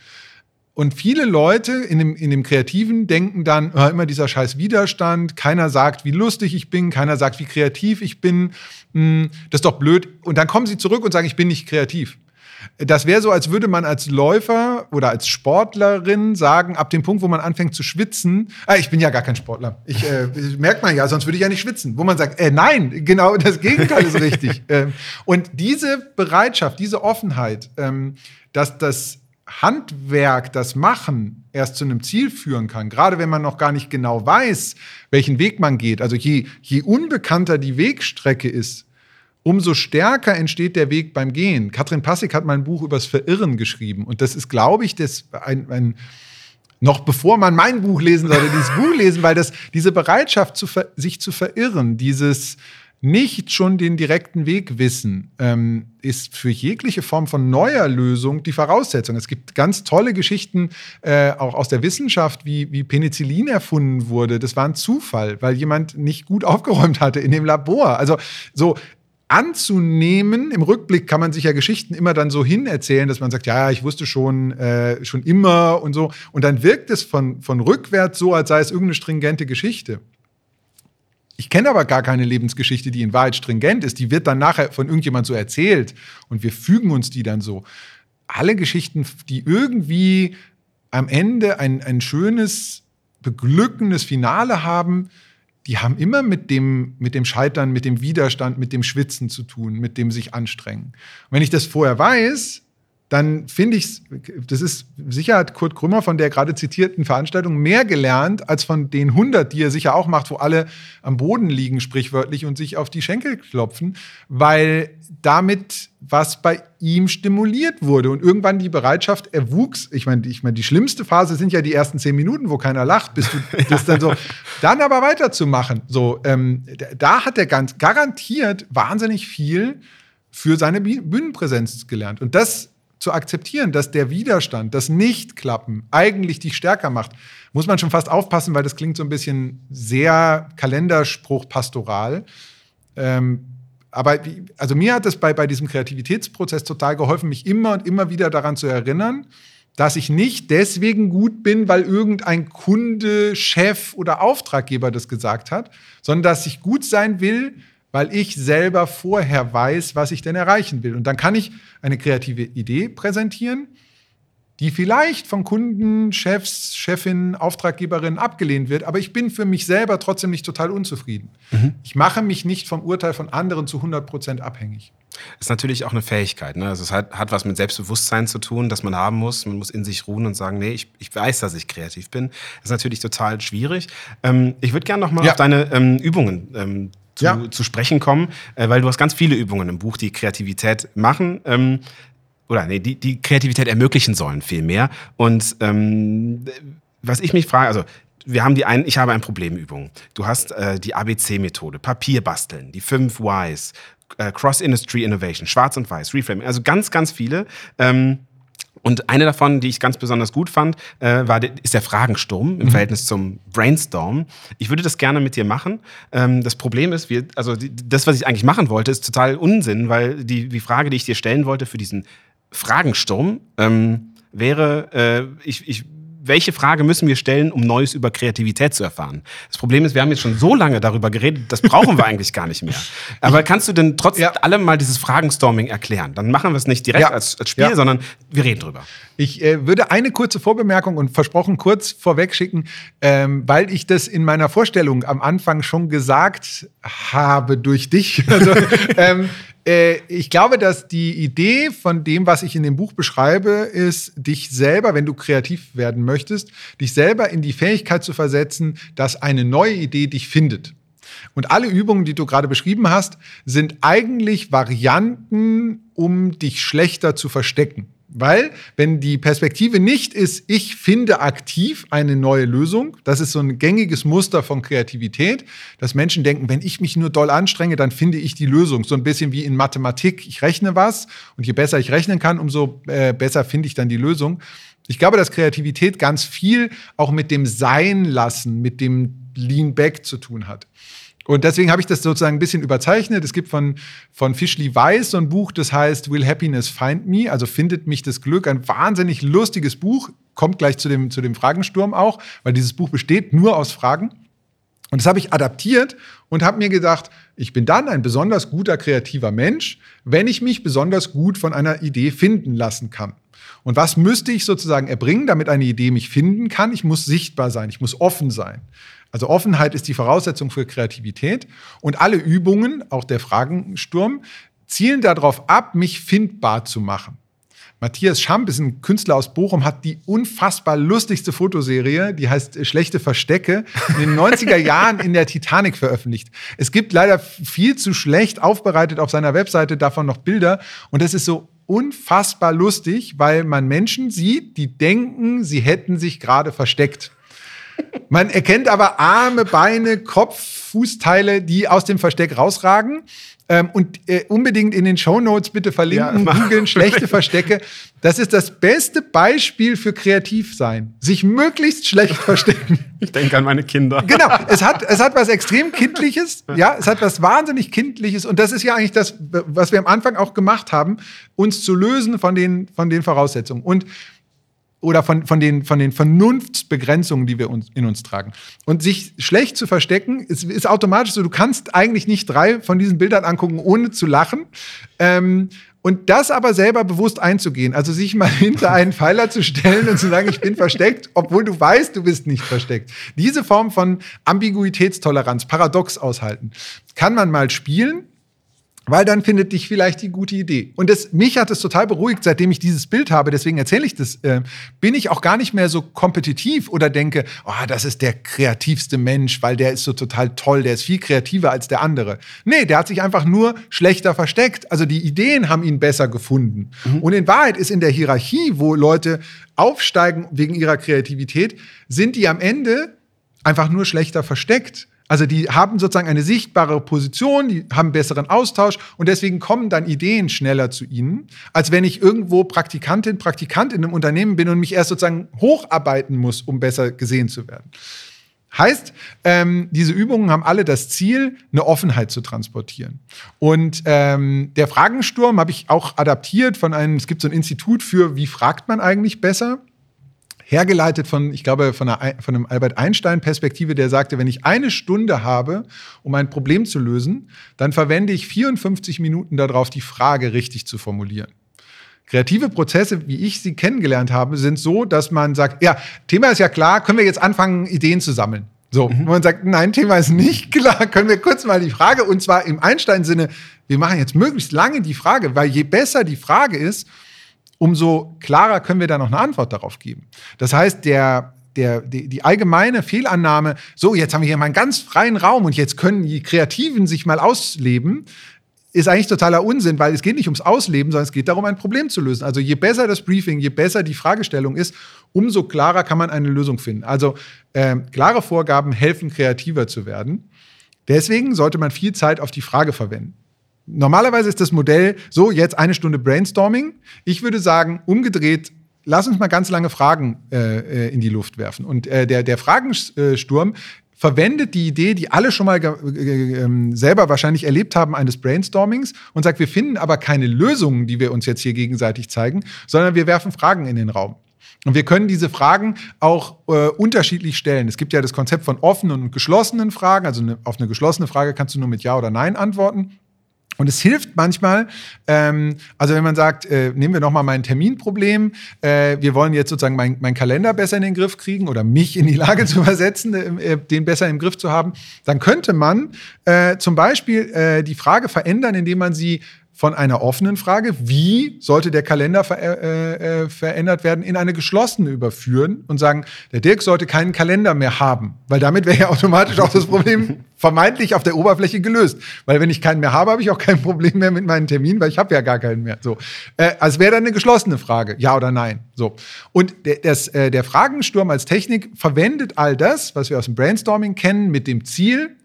Und viele Leute in dem, in dem Kreativen denken dann, ah, immer dieser scheiß Widerstand, keiner sagt, wie lustig ich bin, keiner sagt, wie kreativ ich bin, Hm, das ist doch blöd. Und dann kommen sie zurück und sagen, ich bin nicht kreativ. Das wäre so, als würde man als Läufer oder als Sportlerin sagen, ab dem Punkt, wo man anfängt zu schwitzen, ah, ich bin ja gar kein Sportler. Ich, äh, merkt man ja, sonst würde ich ja nicht schwitzen. Wo man sagt, äh, nein, genau das Gegenteil ist richtig. *laughs* Ähm, und diese Bereitschaft, diese Offenheit, ähm, dass das Handwerk, das Machen erst zu einem Ziel führen kann, gerade wenn man noch gar nicht genau weiß, welchen Weg man geht. Also je, je unbekannter die Wegstrecke ist, umso stärker entsteht der Weg beim Gehen. Katrin Passig hat mal ein Buch übers Verirren geschrieben. Und das ist, glaube ich, das ein, ein noch bevor man mein Buch lesen sollte, dieses Buch lesen, weil das diese Bereitschaft, zu ver, sich zu verirren, dieses nicht schon den direkten Weg wissen, ähm, ist für jegliche Form von neuer Lösung die Voraussetzung. Es gibt ganz tolle Geschichten äh, auch aus der Wissenschaft, wie, wie Penicillin erfunden wurde. Das war ein Zufall, weil jemand nicht gut *laughs* aufgeräumt hatte in dem Labor. Also so anzunehmen. Im Rückblick kann man sich ja Geschichten immer dann so hin erzählen, dass man sagt, ja, ich wusste schon, äh, schon immer und so. Und dann wirkt es von, von rückwärts so, als sei es irgendeine stringente Geschichte. Ich kenne aber gar keine Lebensgeschichte, die in Wahrheit stringent ist. Die wird dann nachher von irgendjemand so erzählt und wir fügen uns die dann so. Alle Geschichten, die irgendwie am Ende ein, ein schönes, beglückendes Finale haben, die haben immer mit dem, mit dem Scheitern, mit dem Widerstand, mit dem Schwitzen zu tun, mit dem sich anstrengen. Und wenn ich das vorher weiß, dann finde ich, das ist sicher hat Kurt Krümmer von der gerade zitierten Veranstaltung mehr gelernt als von den 100, die er sicher auch macht, wo alle am Boden liegen, sprichwörtlich, und sich auf die Schenkel klopfen, weil damit was bei ihm stimuliert wurde und irgendwann die Bereitschaft erwuchs. Ich meine, ich meine, die schlimmste Phase sind ja die ersten zehn Minuten, wo keiner lacht, bis du *laughs* das dann so, dann aber weiterzumachen. So, ähm, da hat er ganz garantiert wahnsinnig viel für seine Bühnenpräsenz gelernt. Und das zu akzeptieren, dass der Widerstand, das Nichtklappen eigentlich dich stärker macht, muss man schon fast aufpassen, weil das klingt so ein bisschen sehr Kalenderspruch pastoral. Ähm, aber also mir hat es bei, bei diesem Kreativitätsprozess total geholfen, mich immer und immer wieder daran zu erinnern, dass ich nicht deswegen gut bin, weil irgendein Kunde, Chef oder Auftraggeber das gesagt hat, sondern dass ich gut sein will, weil ich selber vorher weiß, was ich denn erreichen will. Und dann kann ich eine kreative Idee präsentieren, die vielleicht von Kunden, Chefs, Chefinnen, Auftraggeberinnen abgelehnt wird, aber ich bin für mich selber trotzdem nicht total unzufrieden. Mhm. Ich mache mich nicht vom Urteil von anderen zu 100 Prozent abhängig. Das ist natürlich auch eine Fähigkeit. Ne? Also es hat, hat, was mit Selbstbewusstsein zu tun, das man haben muss. Man muss in sich ruhen und sagen, nee, ich, ich weiß, dass ich kreativ bin. Das ist natürlich total schwierig. Ähm, ich würde gerne noch mal ja. auf deine ähm, Übungen ähm, zu, ja. zu, sprechen kommen, äh, weil du hast ganz viele Übungen im Buch, die Kreativität machen. Ähm, oder nee, die, die Kreativität ermöglichen sollen, vielmehr. Und ähm, was ich mich frage, also wir haben die ein, ich habe ein Problemübung. Du hast äh, die ABC-Methode, Papier basteln, die fünf Whys, äh, Cross-Industry Innovation, Schwarz und Weiß, Reframing, also ganz, ganz viele. Ähm, und eine davon, die ich ganz besonders gut fand, äh, war, ist der Fragensturm im mhm. Verhältnis zum Brainstorm. Ich würde das gerne mit dir machen. Ähm, das Problem ist, wir, also die, das, was ich eigentlich machen wollte, ist total Unsinn, weil die, die Frage, die ich dir stellen wollte für diesen Fragensturm, ähm, wäre, äh, ich, ich welche Frage müssen wir stellen, um Neues über Kreativität zu erfahren? Das Problem ist, wir haben jetzt schon so lange darüber geredet, das brauchen wir *laughs* eigentlich gar nicht mehr. Aber kannst du denn trotz ja. allem mal dieses Fragenstorming erklären? Dann machen wir es nicht direkt ja. als, als, Spiel, ja. sondern wir reden drüber. Ich äh, würde eine kurze Vorbemerkung und versprochen kurz vorweg schicken, ähm, weil ich das in meiner Vorstellung am Anfang schon gesagt habe durch dich. *laughs* Also, ähm, äh, ich glaube, dass die Idee von dem, was ich in dem Buch beschreibe, ist, dich selber, wenn du kreativ werden möchtest, dich selber in die Fähigkeit zu versetzen, dass eine neue Idee dich findet. Und alle Übungen, die du gerade beschrieben hast, sind eigentlich Varianten, um dich schlechter zu verstecken. Weil, wenn die Perspektive nicht ist, ich finde aktiv eine neue Lösung, das ist so ein gängiges Muster von Kreativität, dass Menschen denken, wenn ich mich nur doll anstrenge, dann finde ich die Lösung. So ein bisschen wie in Mathematik, ich rechne was und je besser ich rechnen kann, umso äh, besser finde ich dann die Lösung. Ich glaube, dass Kreativität ganz viel auch mit dem Sein lassen, mit dem Lean Back zu tun hat. Und deswegen habe ich das sozusagen ein bisschen überzeichnet. Es gibt von, von Fischli Weiss so ein Buch, das heißt Will Happiness Find Me? Also findet mich das Glück. Ein wahnsinnig lustiges Buch. Kommt gleich zu dem, zu dem Fragensturm auch, weil dieses Buch besteht nur aus Fragen. Und das habe ich adaptiert und habe mir gedacht, ich bin dann ein besonders guter kreativer Mensch, wenn ich mich besonders gut von einer Idee finden lassen kann. Und was müsste ich sozusagen erbringen, damit eine Idee mich finden kann? Ich muss sichtbar sein, ich muss offen sein. Also Offenheit ist die Voraussetzung für Kreativität. Und alle Übungen, auch der Fragensturm, zielen darauf ab, mich findbar zu machen. Matthias Schamp ist ein Künstler aus Bochum, hat die unfassbar lustigste Fotoserie, die heißt Schlechte Verstecke, in den 90er *laughs* Jahren in der Titanic veröffentlicht. Es gibt leider viel zu schlecht aufbereitet auf seiner Webseite davon noch Bilder. Und das ist so unfassbar lustig, weil man Menschen sieht, die denken, sie hätten sich gerade versteckt. Man erkennt aber Arme, Beine, Kopf, Fußteile, die aus dem Versteck rausragen. Ähm, und äh, unbedingt in den Show Notes bitte verlinken, ja, *laughs* googeln, schlechte Verstecke. Das ist das beste Beispiel für kreativ sein. Sich möglichst schlecht *laughs* verstecken. Ich denke an meine Kinder. Genau. Es hat, *laughs* es hat was extrem Kindliches. Ja, es hat was wahnsinnig Kindliches. Und das ist ja eigentlich das, was wir am Anfang auch gemacht haben, uns zu lösen von den, von den Voraussetzungen. Und oder von, von, den, von den Vernunftsbegrenzungen, die wir uns, in uns tragen. Und sich schlecht zu verstecken, ist, ist automatisch so, du kannst eigentlich nicht drei von diesen Bildern angucken, ohne zu lachen. Ähm, und das aber selber bewusst einzugehen, also sich mal *laughs* hinter einen Pfeiler zu stellen und zu sagen, ich bin versteckt, obwohl du weißt, du bist nicht versteckt. Diese Form von Ambiguitätstoleranz, Paradox aushalten, kann man mal spielen weil dann findet dich vielleicht die gute Idee. Und das, mich hat es total beruhigt, seitdem ich dieses Bild habe, deswegen erzähle ich das, äh, bin ich auch gar nicht mehr so kompetitiv oder denke, oh, das ist der kreativste Mensch, weil der ist so total toll, der ist viel kreativer als der andere. Nee, der hat sich einfach nur schlechter versteckt. Also die Ideen haben ihn besser gefunden. Mhm. Und in Wahrheit ist in der Hierarchie, wo Leute aufsteigen wegen ihrer Kreativität, sind die am Ende einfach nur schlechter versteckt. Also die haben sozusagen eine sichtbare Position, die haben besseren Austausch und deswegen kommen dann Ideen schneller zu ihnen, als wenn ich irgendwo Praktikantin, Praktikant in einem Unternehmen bin und mich erst sozusagen hocharbeiten muss, um besser gesehen zu werden. Heißt, ähm, diese Übungen haben alle das Ziel, eine Offenheit zu transportieren. Und ähm, der Fragensturm habe ich auch adaptiert von einem, es gibt so ein Institut für, wie fragt man eigentlich besser? Hergeleitet von, ich glaube, von, einer, von einem Albert Einstein-Perspektive, der sagte, wenn ich eine Stunde habe, um ein Problem zu lösen, dann verwende ich 54 Minuten darauf, die Frage richtig zu formulieren. Kreative Prozesse, wie ich sie kennengelernt habe, sind so, dass man sagt, ja, Thema ist ja klar, können wir jetzt anfangen, Ideen zu sammeln. So, mhm. man sagt, nein, Thema ist nicht klar, können wir kurz mal die Frage, und zwar im Einstein-Sinne, wir machen jetzt möglichst lange die Frage, weil je besser die Frage ist, umso klarer können wir da noch eine Antwort darauf geben. Das heißt, der, der, die, die, allgemeine Fehlannahme, so, jetzt haben wir hier mal einen ganz freien Raum und jetzt können die Kreativen sich mal ausleben, ist eigentlich totaler Unsinn, weil es geht nicht ums Ausleben, sondern es geht darum, ein Problem zu lösen. Also je besser das Briefing, je besser die Fragestellung ist, umso klarer kann man eine Lösung finden. Also äh, klare Vorgaben helfen, kreativer zu werden. Deswegen sollte man viel Zeit auf die Frage verwenden. Normalerweise ist das Modell so, jetzt eine Stunde Brainstorming. Ich würde sagen, umgedreht, lass uns mal ganz lange Fragen äh, äh in die Luft werfen. Und äh, der, der Fragensturm verwendet die Idee, die alle schon mal äh, selber wahrscheinlich erlebt haben, eines Brainstormings und sagt, wir finden aber keine Lösungen, die wir uns jetzt hier gegenseitig zeigen, sondern wir werfen Fragen in den Raum. Und wir können diese Fragen auch äh, unterschiedlich stellen. Es gibt ja das Konzept von offenen und geschlossenen Fragen. Also eine, auf eine geschlossene Frage kannst du nur mit Ja oder Nein antworten. Und es hilft manchmal, ähm, also wenn man sagt, äh, nehmen wir nochmal mein Terminproblem, äh, wir wollen jetzt sozusagen meinen mein Kalender besser in den Griff kriegen oder mich in die Lage *laughs* zu versetzen, äh, den besser im Griff zu haben, dann könnte man äh, zum Beispiel äh, die Frage verändern, indem man sie von einer offenen Frage, wie sollte der Kalender ver äh, äh, verändert werden, in eine geschlossene überführen und sagen, der Dirk sollte keinen Kalender mehr haben, weil damit wäre ja automatisch auch das Problem *laughs* vermeintlich auf der Oberfläche gelöst, weil wenn ich keinen mehr habe, habe ich auch kein Problem mehr mit meinen Terminen, weil ich habe ja gar keinen mehr. So, äh, also wäre dann eine geschlossene Frage, ja oder nein. So und der, das, äh, der Fragensturm als Technik verwendet all das, was wir aus dem Brainstorming kennen, mit dem Ziel,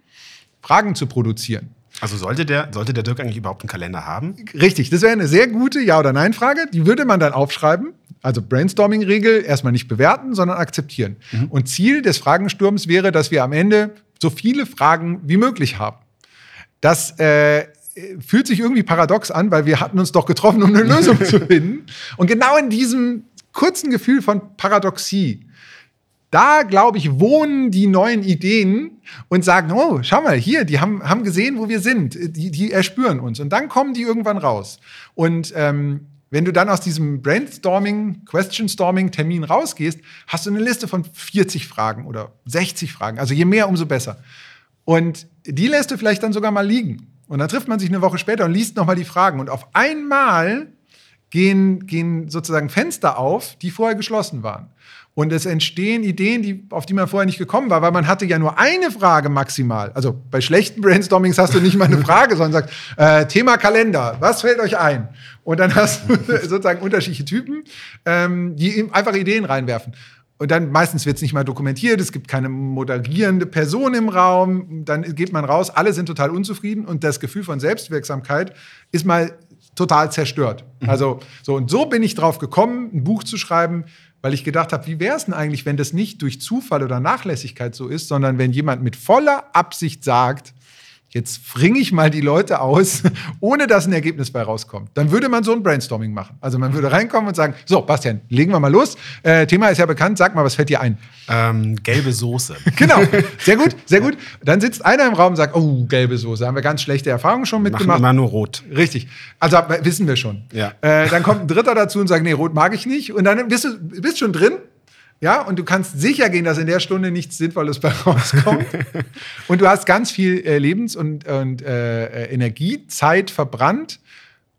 Fragen zu produzieren. Also sollte der, sollte der Dirk eigentlich überhaupt einen Kalender haben? Richtig, das wäre eine sehr gute Ja- oder Nein-Frage. Die würde man dann aufschreiben. Also Brainstorming-Regel erstmal nicht bewerten, sondern akzeptieren. Mhm. Und Ziel des Fragensturms wäre, dass wir am Ende so viele Fragen wie möglich haben. Das äh, fühlt sich irgendwie paradox an, weil wir hatten uns doch getroffen, um eine *laughs* Lösung zu finden. Und genau in diesem kurzen Gefühl von Paradoxie da, glaube ich, wohnen die neuen Ideen und sagen, oh, schau mal, hier, die haben, haben gesehen, wo wir sind, die, die erspüren uns. Und dann kommen die irgendwann raus. Und ähm, wenn du dann aus diesem Brainstorming, Question-Storming Termin rausgehst, hast du eine Liste von 40 Fragen oder 60 Fragen. Also je mehr, umso besser. Und die lässt du vielleicht dann sogar mal liegen. Und dann trifft man sich eine Woche später und liest nochmal die Fragen. Und auf einmal gehen, gehen sozusagen Fenster auf, die vorher geschlossen waren. Und es entstehen Ideen, die, auf die man vorher nicht gekommen war, weil man hatte ja nur eine Frage maximal. Also bei schlechten Brainstormings hast du nicht mal eine *laughs* Frage, sondern sagst, äh, Thema Kalender, was fällt euch ein? Und dann hast du *laughs* sozusagen unterschiedliche Typen, ähm, die einfach Ideen reinwerfen. Und dann meistens wird es nicht mal dokumentiert, es gibt keine moderierende Person im Raum, dann geht man raus, alle sind total unzufrieden und das Gefühl von Selbstwirksamkeit ist mal total zerstört. Mhm. Also so und so bin ich drauf gekommen, ein Buch zu schreiben, weil ich gedacht habe, wie wäre es denn eigentlich, wenn das nicht durch Zufall oder Nachlässigkeit so ist, sondern wenn jemand mit voller Absicht sagt, jetzt fringe ich mal die Leute aus, *laughs* ohne dass ein Ergebnis bei rauskommt. Dann würde man so ein Brainstorming machen. Also man würde reinkommen und sagen, so, Bastian, legen wir mal los. Äh, Thema ist ja bekannt, sag mal, was fällt dir ein? Ähm, gelbe Soße. *laughs* genau, sehr gut, *laughs* sehr gut. Dann sitzt einer im Raum und sagt, oh, gelbe Soße, haben wir ganz schlechte Erfahrungen schon mitgemacht. Machen immer nur rot. Richtig, also wissen wir schon. Ja. Äh, dann kommt ein Dritter dazu und sagt, nee, rot mag ich nicht. Und dann bist du bist schon drin ja, und du kannst sicher gehen, dass in der Stunde nichts Sinnvolles bei rauskommt. *laughs* und du hast ganz viel äh, Lebens- und, und äh, Energiezeit verbrannt.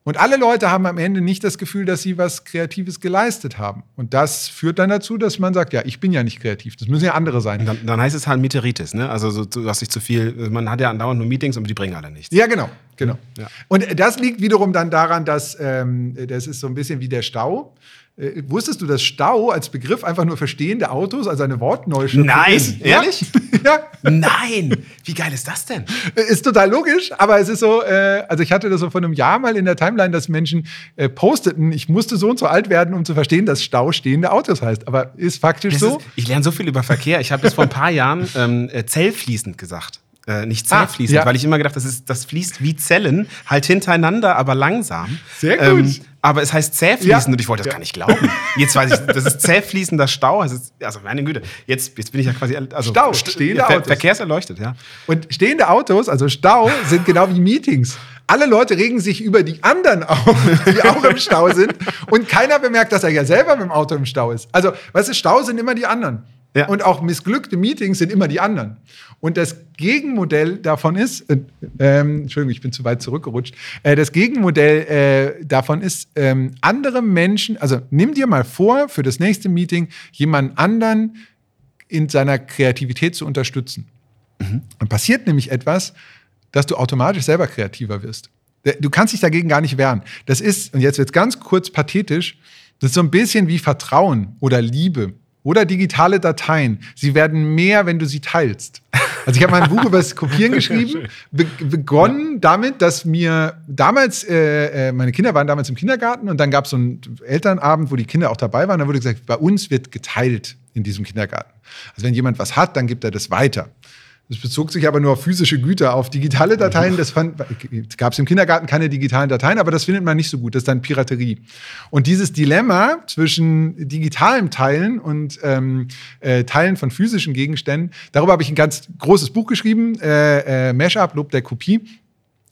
Und alle Leute haben am Ende nicht das Gefühl, dass sie was Kreatives geleistet haben. Und das führt dann dazu, dass man sagt, ja, ich bin ja nicht kreativ. Das müssen ja andere sein. Dann, dann, heißt es halt Meteoritis, ne? Also so, du hast nicht zu viel, man hat ja andauernd nur Meetings, aber die bringen alle nichts. Ja, genau, genau. Ja. Und das liegt wiederum dann daran, dass ähm, das ist so ein bisschen wie der Stau Äh, wusstest du, dass Stau als Begriff einfach nur verstehende Autos, also eine Wortneuschöpfung Nein, ist? ehrlich? *laughs* Ja. Nein! Wie geil ist das denn? Ist total logisch, aber es ist so, äh, also ich hatte das so vor einem Jahr mal in der Timeline, dass Menschen äh, posteten, ich musste so und so alt werden, um zu verstehen, dass Stau stehende Autos heißt. Aber ist faktisch Das so? Ist, ich lerne so viel über Verkehr. Ich habe bis vor ein paar Jahren *laughs* ähm, äh, zellfließend gesagt. Äh, nicht Ah, zellfließend, ja. weil ich immer gedacht, das, ist, das fließt wie Zellen, halt hintereinander, aber langsam. Sehr gut. Ähm, aber es heißt zähfließend Ja. und ich wollte das Ja. gar nicht glauben. Jetzt weiß ich, das ist *laughs* zähfließender Stau. Also, also meine Güte, jetzt, jetzt bin ich ja quasi also, Stau, st- stehende Ver Autos. Verkehrserleuchtet, ja. Und stehende Autos, also Stau, sind genau wie Meetings. Alle Leute regen sich über die anderen auf, die auch im Stau sind. Und keiner bemerkt, dass er ja selber mit dem Auto im Stau ist. Also, weißt du, Stau sind immer die anderen. Ja. Und auch missglückte Meetings sind immer die anderen. Und das Gegenmodell davon ist, äh, ähm, Entschuldigung, ich bin zu weit zurückgerutscht. Äh, das Gegenmodell äh, davon ist, ähm, andere Menschen, also nimm dir mal vor, für das nächste Meeting jemanden anderen in seiner Kreativität zu unterstützen. Dann passiert nämlich etwas, dass du automatisch selber kreativer wirst. Du kannst dich dagegen gar nicht wehren. Das ist, und jetzt wird es ganz kurz pathetisch, das ist so ein bisschen wie Vertrauen oder Liebe oder digitale Dateien. Sie werden mehr, wenn du sie teilst. *laughs* Also ich habe mal ein Buch über das Kopieren geschrieben, *laughs* be begonnen damit, dass mir damals, äh, äh, meine Kinder waren damals im Kindergarten und dann gab es so einen Elternabend, wo die Kinder auch dabei waren. Da wurde gesagt, bei uns wird geteilt in diesem Kindergarten. Also wenn jemand was hat, dann gibt er das weiter. Das bezog sich aber nur auf physische Güter, auf digitale Dateien. Das gab es im Kindergarten keine digitalen Dateien, aber das findet man nicht so gut. Das ist dann Piraterie. Und dieses Dilemma zwischen digitalem Teilen und ähm, äh, Teilen von physischen Gegenständen, darüber habe ich ein ganz großes Buch geschrieben, äh, äh, Mashup, Lob der Kopie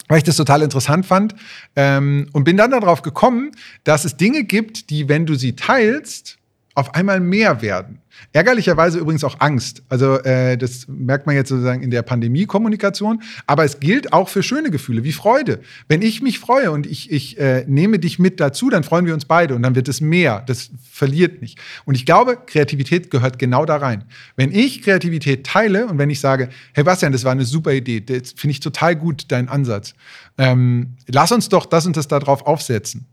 weil ich das total interessant fand ähm, und bin dann darauf gekommen, dass es Dinge gibt, die, wenn du sie teilst, auf einmal mehr werden. Ärgerlicherweise übrigens auch Angst. Also äh, das merkt man jetzt sozusagen in der Pandemie-Kommunikation. Aber es gilt auch für schöne Gefühle wie Freude. Wenn ich mich freue und ich, ich äh, nehme dich mit dazu, dann freuen wir uns beide und dann wird es mehr. Das verliert nicht. Und ich glaube, Kreativität gehört genau da rein. Wenn ich Kreativität teile und wenn ich sage, hey Bastian, das war eine super Idee, das finde ich total gut, dein Ansatz. Ähm, lass uns doch das und das darauf aufsetzen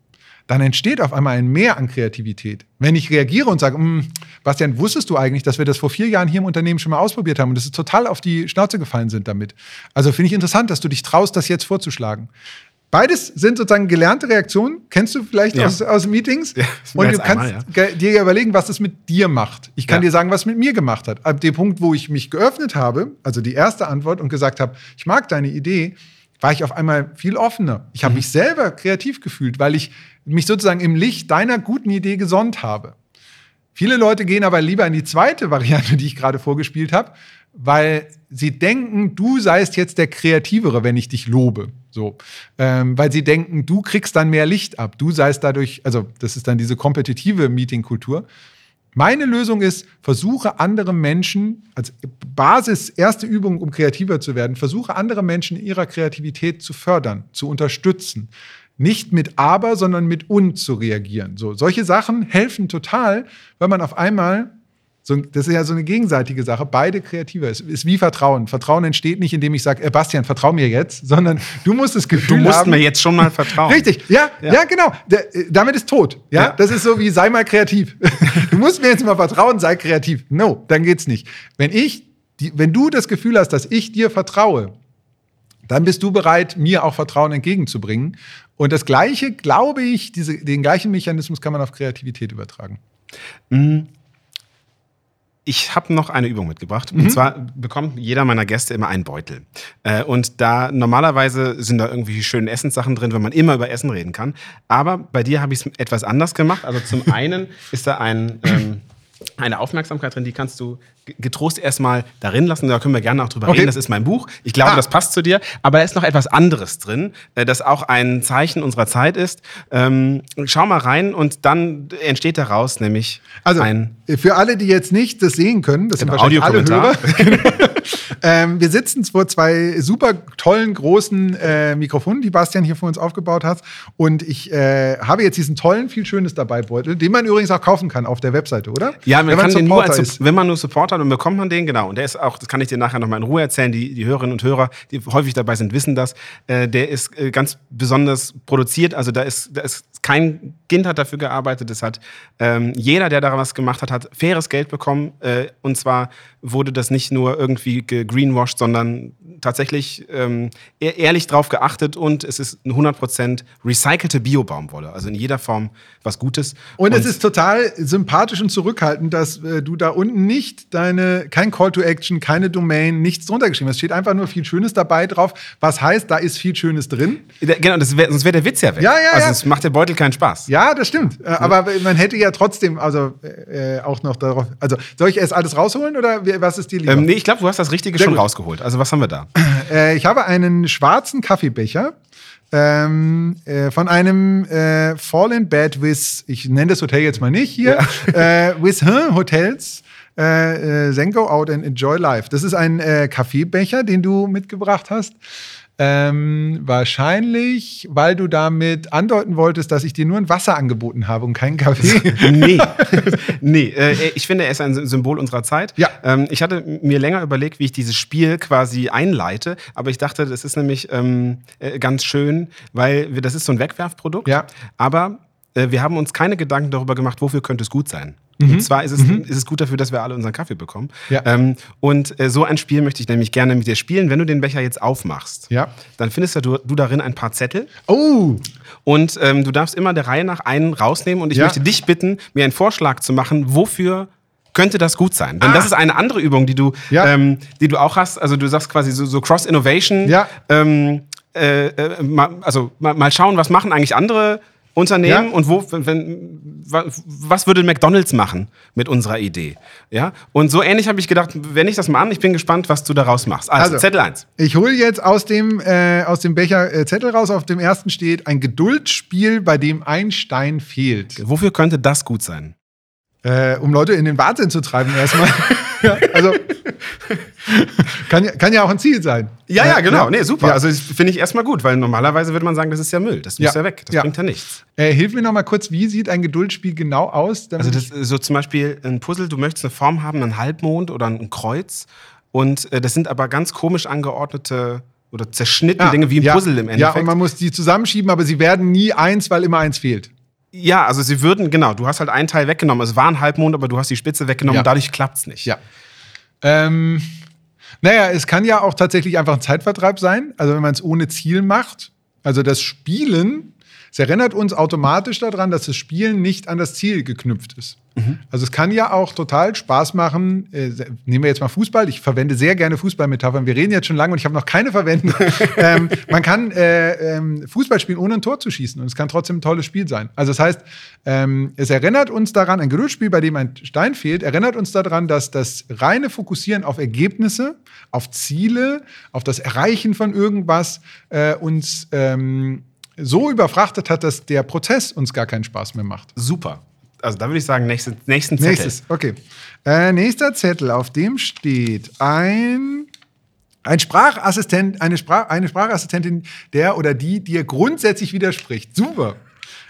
dann entsteht auf einmal ein Mehr an Kreativität. Wenn ich reagiere und sage, "Mm, Bastian, wusstest du eigentlich, dass wir das vor vier Jahren hier im Unternehmen schon mal ausprobiert haben und dass es total auf die Schnauze gefallen sind damit? Also finde ich interessant, dass du dich traust, das jetzt vorzuschlagen. Beides sind sozusagen gelernte Reaktionen, kennst du vielleicht Ja. aus, aus Meetings. Ja, und du kannst einmal, ge- dir überlegen, was das mit dir macht. Ich kann Ja. dir sagen, was mit mir gemacht hat. Ab dem Punkt, wo ich mich geöffnet habe, also die erste Antwort und gesagt habe, ich mag deine Idee, war ich auf einmal viel offener. Ich Mhm. habe mich selber kreativ gefühlt, weil ich mich sozusagen im Licht deiner guten Idee gesonnt habe. Viele Leute gehen aber lieber in die zweite Variante, die ich gerade vorgespielt habe, weil sie denken, du seist jetzt der Kreativere, wenn ich dich lobe. So, ähm, weil sie denken, du kriegst dann mehr Licht ab. Du seist dadurch, also das ist dann diese kompetitive Meetingkultur. Meine Lösung ist, versuche andere Menschen, als Basis, erste Übung, um kreativer zu werden, versuche andere Menschen in ihrer Kreativität zu fördern, zu unterstützen. Nicht mit aber, sondern mit und zu reagieren. So, solche Sachen helfen total, weil man auf einmal, so, das ist ja so eine gegenseitige Sache, beide kreativer ist. Ist wie Vertrauen. Vertrauen entsteht nicht, indem ich sage, äh, Bastian, vertrau mir jetzt, *laughs* sondern du musst das Du Gefühl musst haben, mir jetzt schon mal vertrauen. Richtig, ja, ja, Ja. genau. Der, äh, damit ist tot. Ja? Ja. das ist so wie sei mal kreativ. *laughs* du musst mir jetzt mal vertrauen, sei kreativ. No, dann geht's nicht. Wenn ich, die, wenn du das Gefühl hast, dass ich dir vertraue, dann bist du bereit, mir auch Vertrauen entgegenzubringen. Und das Gleiche, glaube ich, diese, den gleichen Mechanismus kann man auf Kreativität übertragen. Ich habe noch eine Übung mitgebracht. Mhm. Und zwar bekommt jeder meiner Gäste immer einen Beutel. Äh, und da normalerweise sind da irgendwie schöne Essenssachen drin, wenn man immer über Essen reden kann. Aber bei dir habe ich es etwas anders gemacht. Also zum *laughs* einen ist da ein, ähm, eine Aufmerksamkeit drin, die kannst du ge- getrost erstmal darin lassen. Da können wir gerne auch drüber Okay. reden. Das ist mein Buch. Ich glaube, Ah. das passt zu dir. Aber da ist noch etwas anderes drin, äh, das auch ein Zeichen unserer Zeit ist. Ähm, schau mal rein und dann entsteht daraus nämlich Also, ein für alle, die jetzt nicht das sehen können, das sind Genau, wahrscheinlich alle. Hörer. *laughs* ähm, wir sitzen vor zwei super tollen großen äh, Mikrofonen, die Bastian hier für uns aufgebaut hat. Und ich äh, habe jetzt diesen tollen, viel Schönes dabei Beutel, den man übrigens auch kaufen kann auf der Webseite, oder? Ja, man wenn kann den nur als, ist. wenn man nur Support hat, dann bekommt man den, genau. Und der ist auch, das kann ich dir nachher nochmal in Ruhe erzählen, die, die Hörerinnen und Hörer, die häufig dabei sind, wissen das. Äh, der ist äh, ganz besonders produziert, also da ist, da ist kein Kind hat dafür gearbeitet. Es hat ähm, jeder, der da was gemacht hat, hat faires Geld bekommen. Äh, und zwar wurde das nicht nur irgendwie greenwashed, sondern tatsächlich ähm, e-, ehrlich drauf geachtet und es ist eine 100% recycelte Biobaumwolle. Also in jeder Form was Gutes. Und, und es ist total sympathisch und zurückhaltend, dass äh, du da unten nicht deine, kein Call to Action, keine Domain, nichts drunter geschrieben hast. Es steht einfach nur viel Schönes dabei drauf. Was heißt, da ist viel Schönes drin. Genau, das wär, sonst wäre der Witz ja weg. Ja, ja, also ja. es macht der Beutel keinen Spaß. Ja, das stimmt. Äh, aber man hätte ja trotzdem, also äh, auch noch darauf. Also soll ich erst alles rausholen oder was ist dir lieber? Ähm, nee, ich glaube, du hast das Richtige Sehr schon gut. rausgeholt. Also was haben wir da? Äh, ich habe einen schwarzen Kaffeebecher. Ähm, äh, von einem äh, Fallen Bad with, ich nenne das Hotel jetzt mal nicht hier, *laughs* äh, with huh, Hotels. Äh, äh, then go out and enjoy life. Das ist ein äh, Kaffeebecher, den du mitgebracht hast. Ähm, wahrscheinlich, weil du damit andeuten wolltest, dass ich dir nur ein Wasser angeboten habe und keinen Kaffee. *laughs* nee. *laughs* nee, äh, ich finde, er ist ein Symbol unserer Zeit. Ja. Ähm, ich hatte mir länger überlegt, wie ich dieses Spiel quasi einleite, aber ich dachte, das ist nämlich ähm, äh, ganz schön, weil wir, das ist so ein Wegwerfprodukt. Ja. Aber äh, wir haben uns keine Gedanken darüber gemacht, wofür könnte es gut sein. Mhm. Und zwar ist es, ist es gut dafür, dass wir alle unseren Kaffee bekommen. Ja. Ähm, und äh, so ein Spiel möchte ich nämlich gerne mit dir spielen. Wenn du den Becher jetzt aufmachst, Ja. dann findest du, du darin ein paar Zettel. Oh, Und ähm, du darfst immer der Reihe nach einen rausnehmen und ich Ja. möchte dich bitten, mir einen Vorschlag zu machen, wofür könnte das gut sein? Denn Ah. das ist eine andere Übung, die du, ähm, die du auch hast. Also du sagst quasi so, so Cross-Innovation. Ja. Ähm, äh, äh, mal, also mal, mal schauen, was machen eigentlich andere Unternehmen Ja. und wo, wenn, wenn, wa- was würde McDonalds machen mit unserer Idee? Ja? Und so ähnlich habe ich gedacht, wenn ich das mal an, ich bin gespannt, was du daraus machst. Also, Also. Zettel 1. Ich hole jetzt aus dem, äh, aus dem Becher äh, Zettel raus. Auf dem ersten steht ein Geduldsspiel, bei dem ein Stein fehlt. Wofür könnte das gut sein? Äh, um Leute in den Wahnsinn zu treiben erstmal. *laughs* ja, also *laughs* kann, ja- kann ja auch ein Ziel sein. Ja, ja, genau. Nee, super. Ja. Also das finde ich erstmal gut, weil normalerweise würde man sagen, das ist ja Müll. Das muss Ja. ja, weg. Das Ja. bringt ja nichts. Äh, hilf mir noch mal kurz, wie sieht ein Geduldsspiel genau aus? Also das ist so zum Beispiel ein Puzzle, du möchtest eine Form haben, einen Halbmond oder ein Kreuz. Und äh, das sind aber ganz komisch angeordnete oder zerschnittene Ah, Dinge wie ein ja, Puzzle im Ja, Endeffekt. und man muss die zusammenschieben, aber sie werden nie eins, weil immer eins fehlt. Ja, also sie würden, genau, du hast halt einen Teil weggenommen. Es war ein Halbmond, aber du hast die Spitze weggenommen Ja. und dadurch klappt es nicht. Ja. Ähm, naja, es kann ja auch tatsächlich einfach ein Zeitvertreib sein, also wenn man es ohne Ziel macht. Also das Spielen, es erinnert uns automatisch daran, dass das Spielen nicht an das Ziel geknüpft ist. Also es kann ja auch total Spaß machen. Äh, nehmen wir jetzt mal Fußball. Ich verwende sehr gerne Fußballmetaphern. Wir reden jetzt schon lange und ich habe noch keine verwendet. *laughs* ähm, man kann äh, ähm, Fußball spielen, ohne ein Tor zu schießen. Und es kann trotzdem ein tolles Spiel sein. Also das heißt, ähm, es erinnert uns daran, ein Geduldsspiel, bei dem ein Stein fehlt, erinnert uns daran, dass das reine Fokussieren auf Ergebnisse, auf Ziele, auf das Erreichen von irgendwas äh, uns ähm, so überfrachtet hat, dass der Prozess uns gar keinen Spaß mehr macht. Super. Also da würde ich sagen, nächste, nächsten Zettel. Nächstes, okay. Äh, nächster Zettel, auf dem steht ein, ein Sprachassistent, eine, Sprach, eine Sprachassistentin, der oder die dir grundsätzlich widerspricht. Super.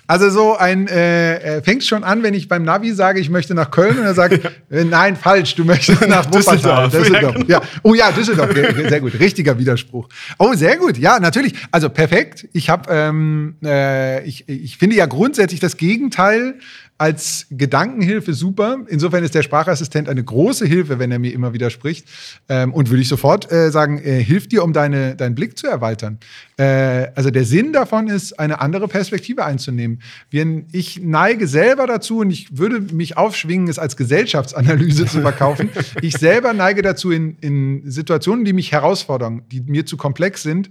Also so ein, äh, äh, fängt schon an, wenn ich beim Navi sage, ich möchte nach Köln und er sagt, *laughs* äh, nein, falsch, du möchtest *laughs* nach Wuppertal. Düsseldorf. Düsseldorf. Ja, Oh ja, Düsseldorf, sehr gut, richtiger Widerspruch. Oh, sehr gut, ja, natürlich. Also perfekt. Ich habe, ähm, äh, ich, ich finde ja grundsätzlich das Gegenteil als Gedankenhilfe super. Insofern ist der Sprachassistent eine große Hilfe, wenn er mir immer widerspricht. Ähm, und würde ich sofort äh, sagen, äh, hilft dir, um deine, deinen Blick zu erweitern. Äh, also der Sinn davon ist, eine andere Perspektive einzunehmen. Wir, ich neige selber dazu, und ich würde mich aufschwingen, es als Gesellschaftsanalyse zu verkaufen. *laughs* Ich selber neige dazu, in, in Situationen, die mich herausfordern, die mir zu komplex sind,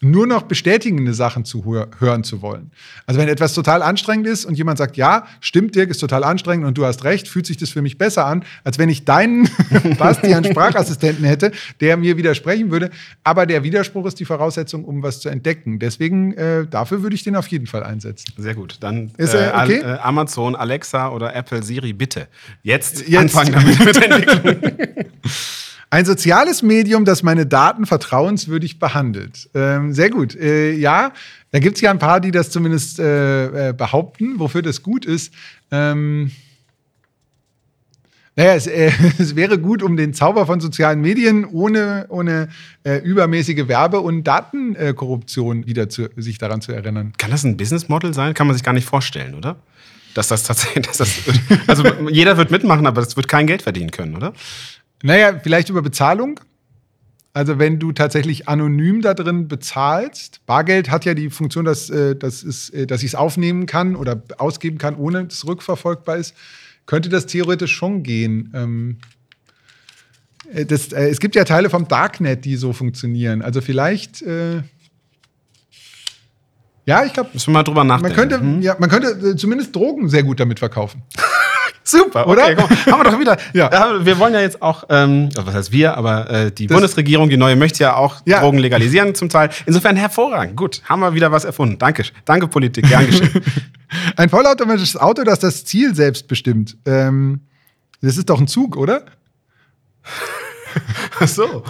nur noch bestätigende Sachen zu hör hören zu wollen. Also wenn etwas total anstrengend ist und jemand sagt, ja, stimmt, Dirk, ist total anstrengend und du hast recht, fühlt sich das für mich besser an, als wenn ich deinen *laughs* Bastian Sprachassistenten hätte, der mir widersprechen würde. Aber der Widerspruch ist die Voraussetzung, um was zu entdecken. Deswegen, äh, dafür würde ich den auf jeden Fall einsetzen. Sehr gut. Dann Ist äh, er okay? Äh, Amazon, Alexa oder Apple Siri, bitte. Jetzt, Jetzt. anfangen damit mit Entwicklung. *laughs* Ein soziales Medium, das meine Daten vertrauenswürdig behandelt. Ähm, sehr gut. Äh, ja, da gibt es ja ein paar, die das zumindest äh, äh, behaupten, wofür das gut ist. Ähm, naja, es, äh, *laughs* es, wäre gut, um den Zauber von sozialen Medien ohne, ohne äh, übermäßige Werbe- und Datenkorruption wieder zu, sich daran zu erinnern. Kann das ein Business Model sein? Kann man sich gar nicht vorstellen, oder? Dass das tatsächlich, *laughs* dass das, also jeder wird mitmachen, aber das wird kein Geld verdienen können, oder? Naja, vielleicht über Bezahlung. Also wenn du tatsächlich anonym da drin bezahlst, Bargeld hat ja die Funktion, dass, äh, dass, es, äh, dass ich es aufnehmen kann oder ausgeben kann, ohne dass es rückverfolgbar ist könnte das theoretisch schon gehen. Ähm, äh, das, äh, es gibt ja Teile vom Darknet, die so funktionieren. Also vielleicht. Äh, ja, ich glaube. Müssen wir mal drüber nachdenken. Man könnte, hm? ja, man könnte äh, zumindest Drogen sehr gut damit verkaufen. *laughs* Super, oder? Okay, komm, haben wir doch wieder. ja. Wir wollen ja jetzt auch, ähm, was heißt wir, aber äh, die das Bundesregierung, die neue, möchte ja auch ja. Drogen legalisieren zum Teil. Insofern hervorragend. Gut, haben wir wieder was erfunden. Danke. Danke, Politik. Gern geschehen. *laughs* ein vollautomatisches Auto, das das Ziel selbst bestimmt. Ähm, das ist doch ein Zug, oder? *laughs* Ach so.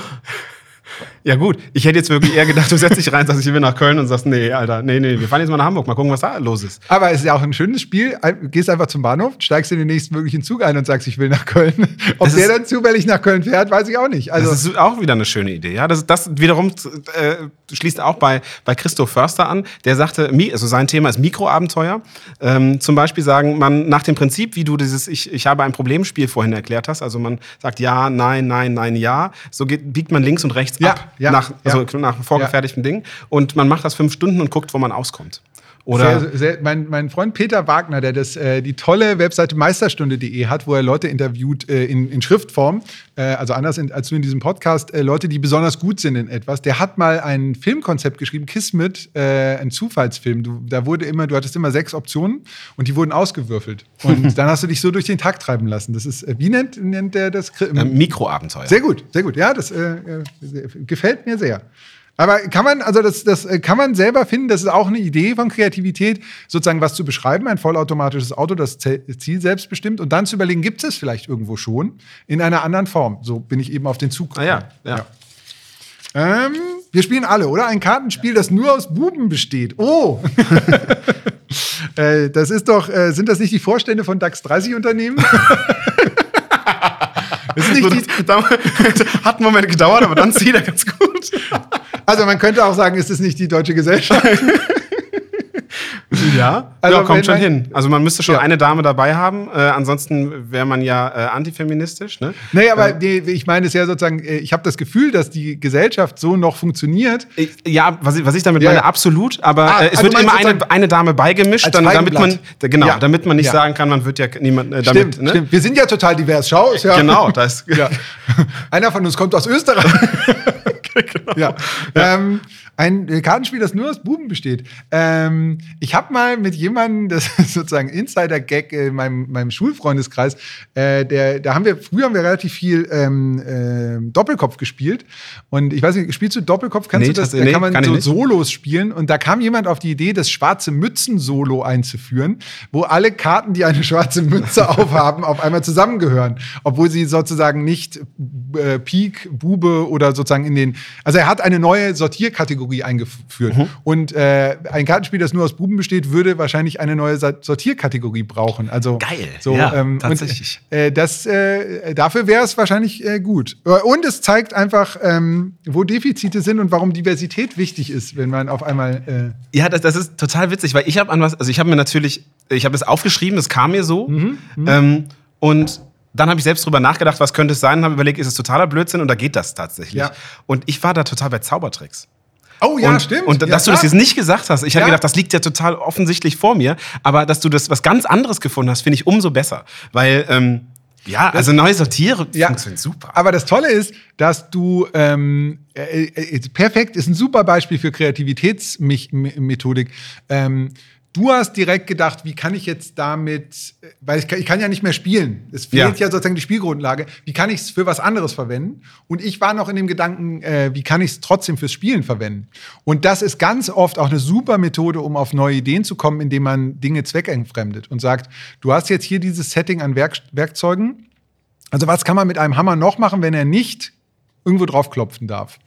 Ja, gut. Ich hätte jetzt wirklich eher gedacht, du setzt dich rein, sagst, ich will nach Köln und sagst, nee, Alter, nee, nee, wir fahren jetzt mal nach Hamburg, mal gucken, was da los ist. Aber es ist ja auch ein schönes Spiel. Gehst einfach zum Bahnhof, steigst in den nächsten möglichen Zug ein und sagst, ich will nach Köln. Ob das der dann zufällig nach Köln fährt, weiß ich auch nicht. Also das ist auch wieder eine schöne Idee. Ja, das, das wiederum äh, schließt auch bei, bei Christoph Förster an. Der sagte, also sein Thema ist Mikroabenteuer. Ähm, zum Beispiel sagen man nach dem Prinzip, wie du dieses Ich, ich habe ein Problemspiel vorhin erklärt hast. Also man sagt ja, nein, nein, nein, ja. So geht, biegt man links und rechts ja, ab. Ja, nach, also ja. nach vorgefertigten ja. Ding. Und man macht das fünf Stunden und guckt, wo man auskommt. Oder sehr, sehr, mein, mein Freund Peter Wagner, der das, äh, die tolle Webseite meisterstunde.de hat, wo er Leute interviewt äh, in, in Schriftform, äh, also anders in, als du in diesem Podcast, äh, Leute, die besonders gut sind in etwas. Der hat mal ein Filmkonzept geschrieben, Kismet, äh, ein Zufallsfilm. Du, da wurde immer, du hattest immer sechs Optionen und die wurden ausgewürfelt. Und *laughs* dann hast du dich so durch den Tag treiben lassen. Das ist, äh, wie nennt, nennt der das? Mikroabenteuer. Sehr gut, sehr gut. Ja, das gefällt mir sehr. Aber kann man, also das, das äh, kann man selber finden, das ist auch eine Idee von Kreativität, sozusagen was zu beschreiben, ein vollautomatisches Auto, das Ziel selbst bestimmt und dann zu überlegen, gibt es vielleicht irgendwo schon in einer anderen Form. So bin ich eben auf den Zug gekommen. Ah, ja, ja. ja. Ähm, wir spielen alle, oder? Ein Kartenspiel, das nur aus Buben besteht. Oh! *laughs* äh, das ist doch, äh, sind das nicht die Vorstände von DAX 30 Unternehmen? *laughs* Das ist nicht so, das, *laughs* hat einen Moment gedauert, aber dann zieht er ganz gut. Also man könnte auch sagen, ist es nicht die deutsche Gesellschaft? *laughs* Ja, also ja, kommt schon hin. Also man müsste schon ja. eine Dame dabei haben, äh, ansonsten wäre man ja äh, antifeministisch. Ne? Nee, aber äh, ich meine es ja sozusagen, äh, ich habe das Gefühl, dass die Gesellschaft so noch funktioniert. Ja, was ich, was ich damit ja. meine, absolut, aber ah, äh, es also wird immer eine, eine Dame beigemischt, dann, damit man genau, ja. damit man nicht sagen kann, man wird ja niemand äh, damit. Stimmt, ne? stimmt. Wir sind ja total divers. Schau, ja. Genau, *laughs* das. *laughs* Einer von uns kommt aus Österreich. *laughs* genau. ja. Ähm, ein Kartenspiel, das nur aus Buben besteht. Ähm, ich habe mal mit jemandem, das *laughs* ist sozusagen Insider-Gag in meinem, meinem Schulfreundeskreis, äh, der, da haben wir, früher haben wir relativ viel ähm, äh, Doppelkopf gespielt. Und ich weiß nicht, spielst du Doppelkopf? Kannst nee, du das? Da nee, kann man kann so Solos spielen. Und da kam jemand auf die Idee, das schwarze Mützen-Solo einzuführen, wo alle Karten, die eine schwarze Mütze *laughs* aufhaben, auf einmal zusammengehören. Obwohl sie sozusagen nicht äh, Pik, Bube oder sozusagen in den. Also er hat eine neue Sortierkategorie Kategorie eingeführt. Mhm. Und äh, ein Kartenspiel, das nur aus Buben besteht, würde wahrscheinlich eine neue Sortierkategorie brauchen. Also, Geil. So, ja, ähm, tatsächlich. Und, äh, das, äh, dafür wäre es wahrscheinlich äh, gut. Und es zeigt einfach, ähm, wo Defizite sind und warum Diversität wichtig ist, wenn man auf einmal. Äh ja, das, das ist total witzig, weil ich habe an was, also ich habe mir natürlich, ich habe es aufgeschrieben, das kam mir so. Mhm. Mhm. Ähm, und dann habe ich selbst drüber nachgedacht, was könnte es sein, und habe überlegt, ist es totaler Blödsinn und da geht das tatsächlich. Ja. Und ich war da total bei Zaubertricks. Oh ja, und, stimmt. Und dass ja, du das jetzt nicht gesagt hast, ich ja. hatte gedacht, das liegt ja total offensichtlich vor mir, aber dass du das was ganz anderes gefunden hast, finde ich umso besser. Weil, ähm, ja, also neue Sortiere ja. funktioniert super. Aber das Tolle ist, dass du ähm, äh, äh, perfekt ist ein super Beispiel für Kreativitätsmethodik. Ähm, Du hast direkt gedacht, wie kann ich jetzt damit, weil ich kann, ich kann ja nicht mehr spielen. Es fehlt ja. ja sozusagen die Spielgrundlage. Wie kann ich es für was anderes verwenden? Und ich war noch in dem Gedanken, äh, wie kann ich es trotzdem fürs Spielen verwenden? Und das ist ganz oft auch eine super Methode, um auf neue Ideen zu kommen, indem man Dinge zweckentfremdet und sagt, du hast jetzt hier dieses Setting an Werk Werkzeugen. Also was kann man mit einem Hammer noch machen, wenn er nicht irgendwo drauf klopfen darf.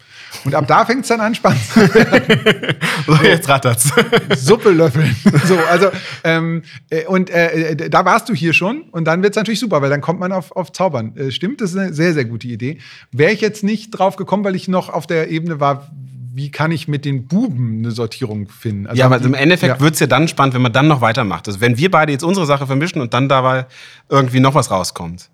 Und ab da fängt es dann an, spannend zu werden. *laughs* so, jetzt rattert's. *laughs* Suppe löffeln. So, also, ähm, äh, und äh, äh, da warst du hier schon und dann wird es natürlich super, weil dann kommt man auf, auf Zaubern. Äh, stimmt, das ist eine sehr, sehr gute Idee. Wäre ich jetzt nicht drauf gekommen, weil ich noch auf der Ebene war, wie kann ich mit den Buben eine Sortierung finden? Also ja, aber im Endeffekt ja. wird es ja dann spannend, wenn man dann noch weitermacht. Also wenn wir beide jetzt unsere Sache vermischen und dann dabei irgendwie noch was rauskommt.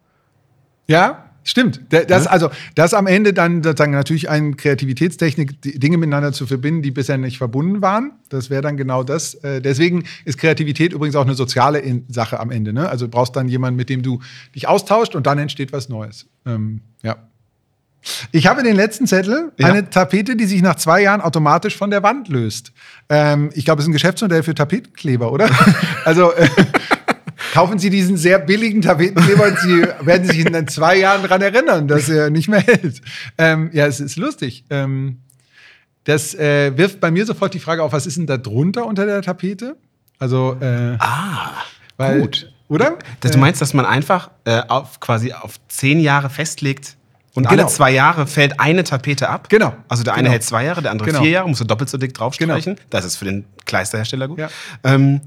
Ja, Stimmt. Das, ja. also, das am Ende dann sozusagen natürlich eine Kreativitätstechnik, Dinge miteinander zu verbinden, die bisher nicht verbunden waren. Das wäre dann genau das. Äh, deswegen ist Kreativität übrigens auch eine soziale Sache am Ende. Ne? Also du brauchst dann jemanden, mit dem du dich austauscht und dann entsteht was Neues. Ähm, ja. Ich habe den letzten Zettel, ja. eine Tapete, die sich nach zwei Jahren automatisch von der Wand löst. Ähm, ich glaube, es ist ein Geschäftsmodell für Tapetenkleber, oder? *laughs* also äh, kaufen Sie diesen sehr billigen Tapetenkleber und Sie werden sich in zwei Jahren daran erinnern, dass er nicht mehr hält. Ähm, ja, es ist lustig. Ähm, das äh, wirft bei mir sofort die Frage auf, was ist denn da drunter unter der Tapete? Also, äh, ah, weil, gut. Oder? Dass du äh, meinst, dass man einfach äh, auf, quasi auf zehn Jahre festlegt, und genau. alle zwei Jahre fällt eine Tapete ab. Genau. Also der eine genau. hält zwei Jahre, der andere genau. vier Jahre, musst du doppelt so dick draufstreichen. Genau. Das ist für den Kleisterhersteller gut. Ja. Ähm,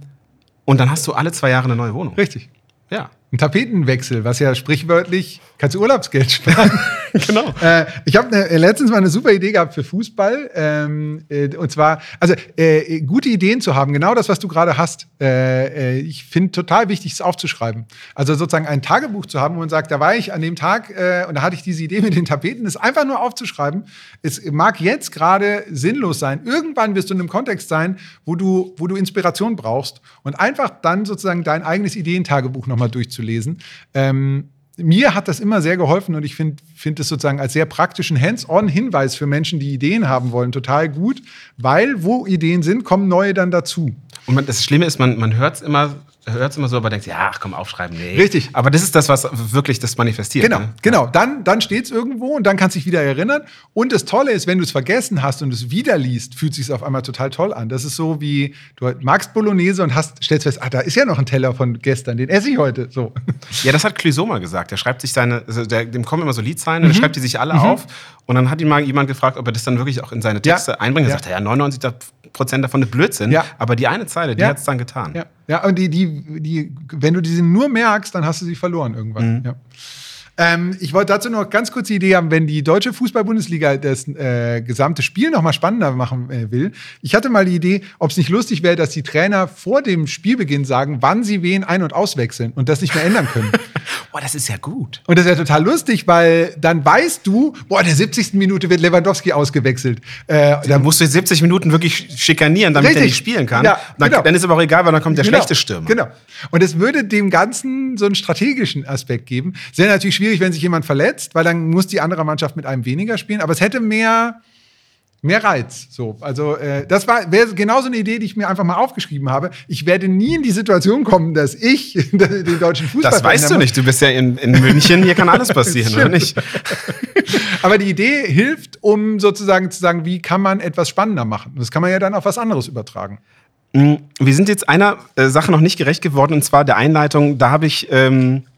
und dann hast du alle zwei Jahre eine neue Wohnung. Richtig. Ja. Ein Tapetenwechsel, was ja sprichwörtlich kannst du Urlaubsgeld sparen. *laughs* genau. Äh, ich habe ne, letztens mal eine super Idee gehabt für Fußball. Ähm, äh, und zwar, also äh, gute Ideen zu haben, genau das, was du gerade hast. Äh, äh, ich finde total wichtig, es aufzuschreiben. Also sozusagen ein Tagebuch zu haben, wo man sagt, da war ich an dem Tag äh, und da hatte ich diese Idee mit den Tapeten, das einfach nur aufzuschreiben. Es mag jetzt gerade sinnlos sein. Irgendwann wirst du in einem Kontext sein, wo du, wo du Inspiration brauchst und einfach dann sozusagen dein eigenes Ideentagebuch nochmal durchzulesen. Ähm, mir hat das immer sehr geholfen und ich finde find es sozusagen als sehr praktischen Hands-on-Hinweis für Menschen, die Ideen haben wollen, total gut, weil wo Ideen sind, kommen neue dann dazu. Und man, das Schlimme ist, man, man hört es immer hört es immer so, aber denkt, ja, ach komm, aufschreiben, nee. Richtig. Aber das ist das, was wirklich das manifestiert. Genau, ne? genau. Dann, dann steht es irgendwo und dann kannst du dich wieder erinnern. Und das Tolle ist, wenn du es vergessen hast und es wieder liest, fühlt sich auf einmal total toll an. Das ist so wie, du magst Bolognese und hast, stellst fest, ah, da ist ja noch ein Teller von gestern, den esse ich heute. So. *laughs* Ja, das hat mal gesagt. Der schreibt sich seine, also der, dem kommen immer so Liedzeilen, mhm. der schreibt die sich alle mhm. auf. Und dann hat ihn mal jemand gefragt, ob er das dann wirklich auch in seine Texte ja. einbringt. Er ja. sagt, ja, 99 Prozent davon ist Blödsinn. Ja. Aber die eine Zeile, die ja. hat es dann getan. Ja, ja und die, die, die, wenn du diese nur merkst, dann hast du sie verloren irgendwann. Mhm. Ja. Ähm, ich wollte dazu noch ganz kurz die Idee haben, wenn die deutsche Fußball-Bundesliga das äh, gesamte Spiel noch mal spannender machen äh, will. Ich hatte mal die Idee, ob es nicht lustig wäre, dass die Trainer vor dem Spielbeginn sagen, wann sie wen ein- und auswechseln und das nicht mehr ändern können. *laughs* boah, das ist ja gut. Und das ist ja total lustig, weil dann weißt du, boah, in der 70. Minute wird Lewandowski ausgewechselt. Äh, dann musst du 70 Minuten wirklich schikanieren, damit richtig. er nicht spielen kann. Ja, dann, genau. dann ist aber auch egal, weil dann kommt der genau. schlechte Stürmer. Genau. Und es würde dem Ganzen so einen strategischen Aspekt geben. Sehr natürlich schwierig schwierig, wenn sich jemand verletzt, weil dann muss die andere Mannschaft mit einem weniger spielen. Aber es hätte mehr, mehr Reiz. So, also äh, das war wäre genauso eine Idee, die ich mir einfach mal aufgeschrieben habe. Ich werde nie in die Situation kommen, dass ich *laughs* den deutschen Fußball. Das weißt du nicht. Du bist ja in, in München. Hier kann *laughs* alles passieren, oder nicht? Aber die Idee hilft, um sozusagen zu sagen, wie kann man etwas spannender machen. Das kann man ja dann auf was anderes übertragen. Mm, wir sind jetzt einer äh, Sache noch nicht gerecht geworden, und zwar der Einleitung. Da habe ich ähm, äh,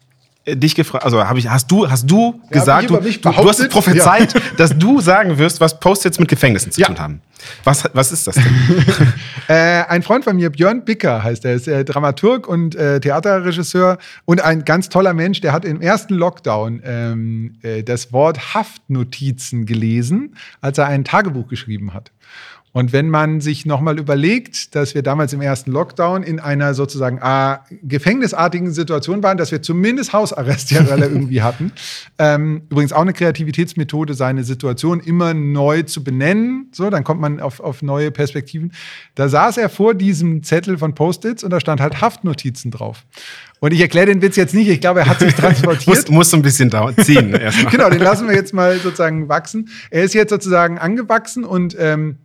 dich gefragt, also habe ich, hast du, hast du ja, gesagt, du, du, hast es prophezeit, ja. dass du sagen wirst, was Post-its mit Gefängnissen zu ja. tun haben. Was, was ist das denn? *laughs* äh, ein Freund von mir, Björn Bicker heißt er, ist äh, Dramaturg und äh, Theaterregisseur und ein ganz toller Mensch, der hat im ersten Lockdown ähm, äh, das Wort Haftnotizen gelesen, als er ein Tagebuch geschrieben hat. Und wenn man sich nochmal überlegt, dass wir damals im ersten Lockdown in einer sozusagen äh, gefängnisartigen Situation waren, dass wir zumindest Hausarrest ja *laughs* irgendwie hatten. Ähm, übrigens auch eine Kreativitätsmethode, seine Situation immer neu zu benennen. So, dann kommt man auf, auf neue Perspektiven. Da saß er vor diesem Zettel von Post-its und da stand halt Haftnotizen drauf. Und ich erkläre den Witz jetzt nicht, ich glaube, er hat sich *laughs* transportiert. muss, muss ein bisschen dauern, ziehen *laughs* genau, den lassen wir jetzt mal sozusagen wachsen. Er ist jetzt sozusagen angewachsen und ähm,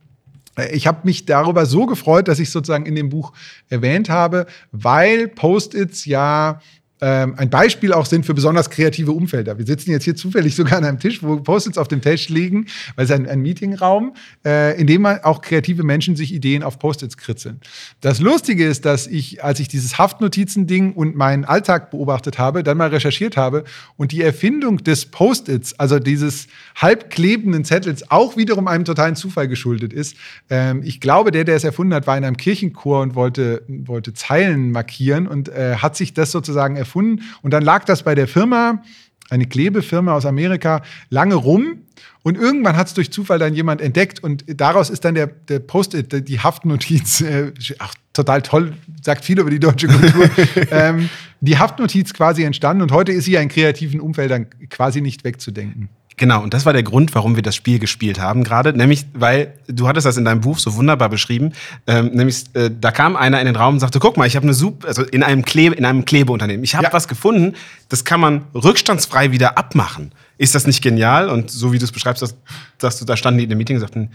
ich habe mich darüber so gefreut, dass ich sozusagen in dem Buch erwähnt habe, weil Post-its ja ähm, ein Beispiel auch sind für besonders kreative Umfelder. Wir sitzen jetzt hier zufällig sogar an einem Tisch, wo Post-its auf dem Tisch liegen, weil es ein, ein Meetingraum, äh, in dem auch kreative Menschen sich Ideen auf Post-its kritzeln. Das Lustige ist, dass ich, als ich dieses Haftnotizen-Ding und meinen Alltag beobachtet habe, dann mal recherchiert habe und die Erfindung des Post-its, also dieses halbklebenden Zettels, auch wiederum einem totalen Zufall geschuldet ist. Ähm, ich glaube, der, der es erfunden hat, war in einem Kirchenchor und wollte, wollte Zeilen markieren und äh, hat sich das sozusagen erfunden. Und dann lag das bei der Firma, eine Klebefirma aus Amerika, lange rum. Und irgendwann hat es durch Zufall dann jemand entdeckt und daraus ist dann der, der Post-it, die Haftnotiz, äh, ach, total toll, sagt viel über die deutsche Kultur, *laughs* ähm, die Haftnotiz quasi entstanden und heute ist sie ja in kreativen Umfeldern quasi nicht wegzudenken. Genau, und das war der Grund, warum wir das Spiel gespielt haben gerade. Nämlich, weil du hattest das in deinem Buch so wunderbar beschrieben. Ähm, nämlich, äh, da kam einer in den Raum und sagte: Guck mal, ich habe eine super, also in einem Klebe, in einem Klebeunternehmen. Ich habe ja. was gefunden, das kann man rückstandsfrei wieder abmachen. Ist das nicht genial? Und so wie du es beschreibst, dass, dass du da standen die in dem Meeting und sagten,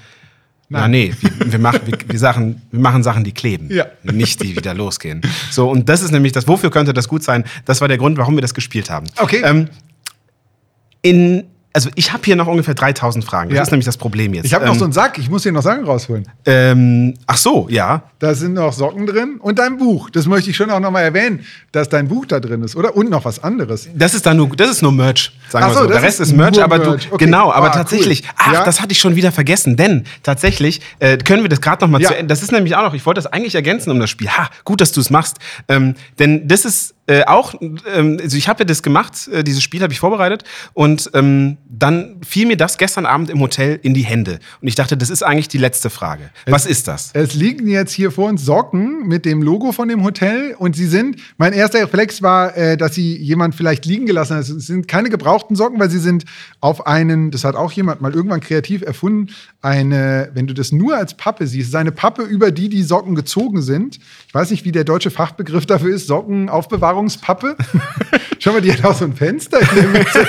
Nein. Ja, nee, wir, wir, machen, wir, wir, Sachen, wir machen Sachen, die kleben, ja. nicht die wieder losgehen. So, und das ist nämlich das, wofür könnte das gut sein? Das war der Grund, warum wir das gespielt haben. Okay. Ähm, in also ich habe hier noch ungefähr 3000 Fragen. Das ja. ist nämlich das Problem jetzt. Ich habe ähm, noch so einen Sack, ich muss hier noch Sachen rausholen. Ähm, ach so, ja. Da sind noch Socken drin und dein Buch. Das möchte ich schon auch noch mal erwähnen, dass dein Buch da drin ist, oder? Und noch was anderes. Das ist dann nur, das ist nur Merch, sagen ach wir so. Der Rest ist Merch, aber Merch. du, okay. genau, aber ah, tatsächlich, cool. ach, ja? das hatte ich schon wieder vergessen, denn tatsächlich äh, können wir das gerade noch mal ja. zu Ende. Das ist nämlich auch noch, ich wollte das eigentlich ergänzen um das Spiel. Ha, gut, dass du es machst. Ähm, denn das ist äh, auch, ähm, also ich habe ja das gemacht, äh, dieses Spiel habe ich vorbereitet und ähm, dann fiel mir das gestern Abend im Hotel in die Hände und ich dachte, das ist eigentlich die letzte Frage. Es, Was ist das? Es liegen jetzt hier vor uns Socken mit dem Logo von dem Hotel und sie sind, mein erster Reflex war, äh, dass sie jemand vielleicht liegen gelassen hat. Es sind keine gebrauchten Socken, weil sie sind auf einen, das hat auch jemand mal irgendwann kreativ erfunden, eine, wenn du das nur als Pappe siehst, ist eine Pappe, über die die Socken gezogen sind. Ich weiß nicht, wie der deutsche Fachbegriff dafür ist, Socken aufbewahren Aufbewahrungspappe. *laughs* Schau mal, die hat auch so ein Fenster in der Mitte.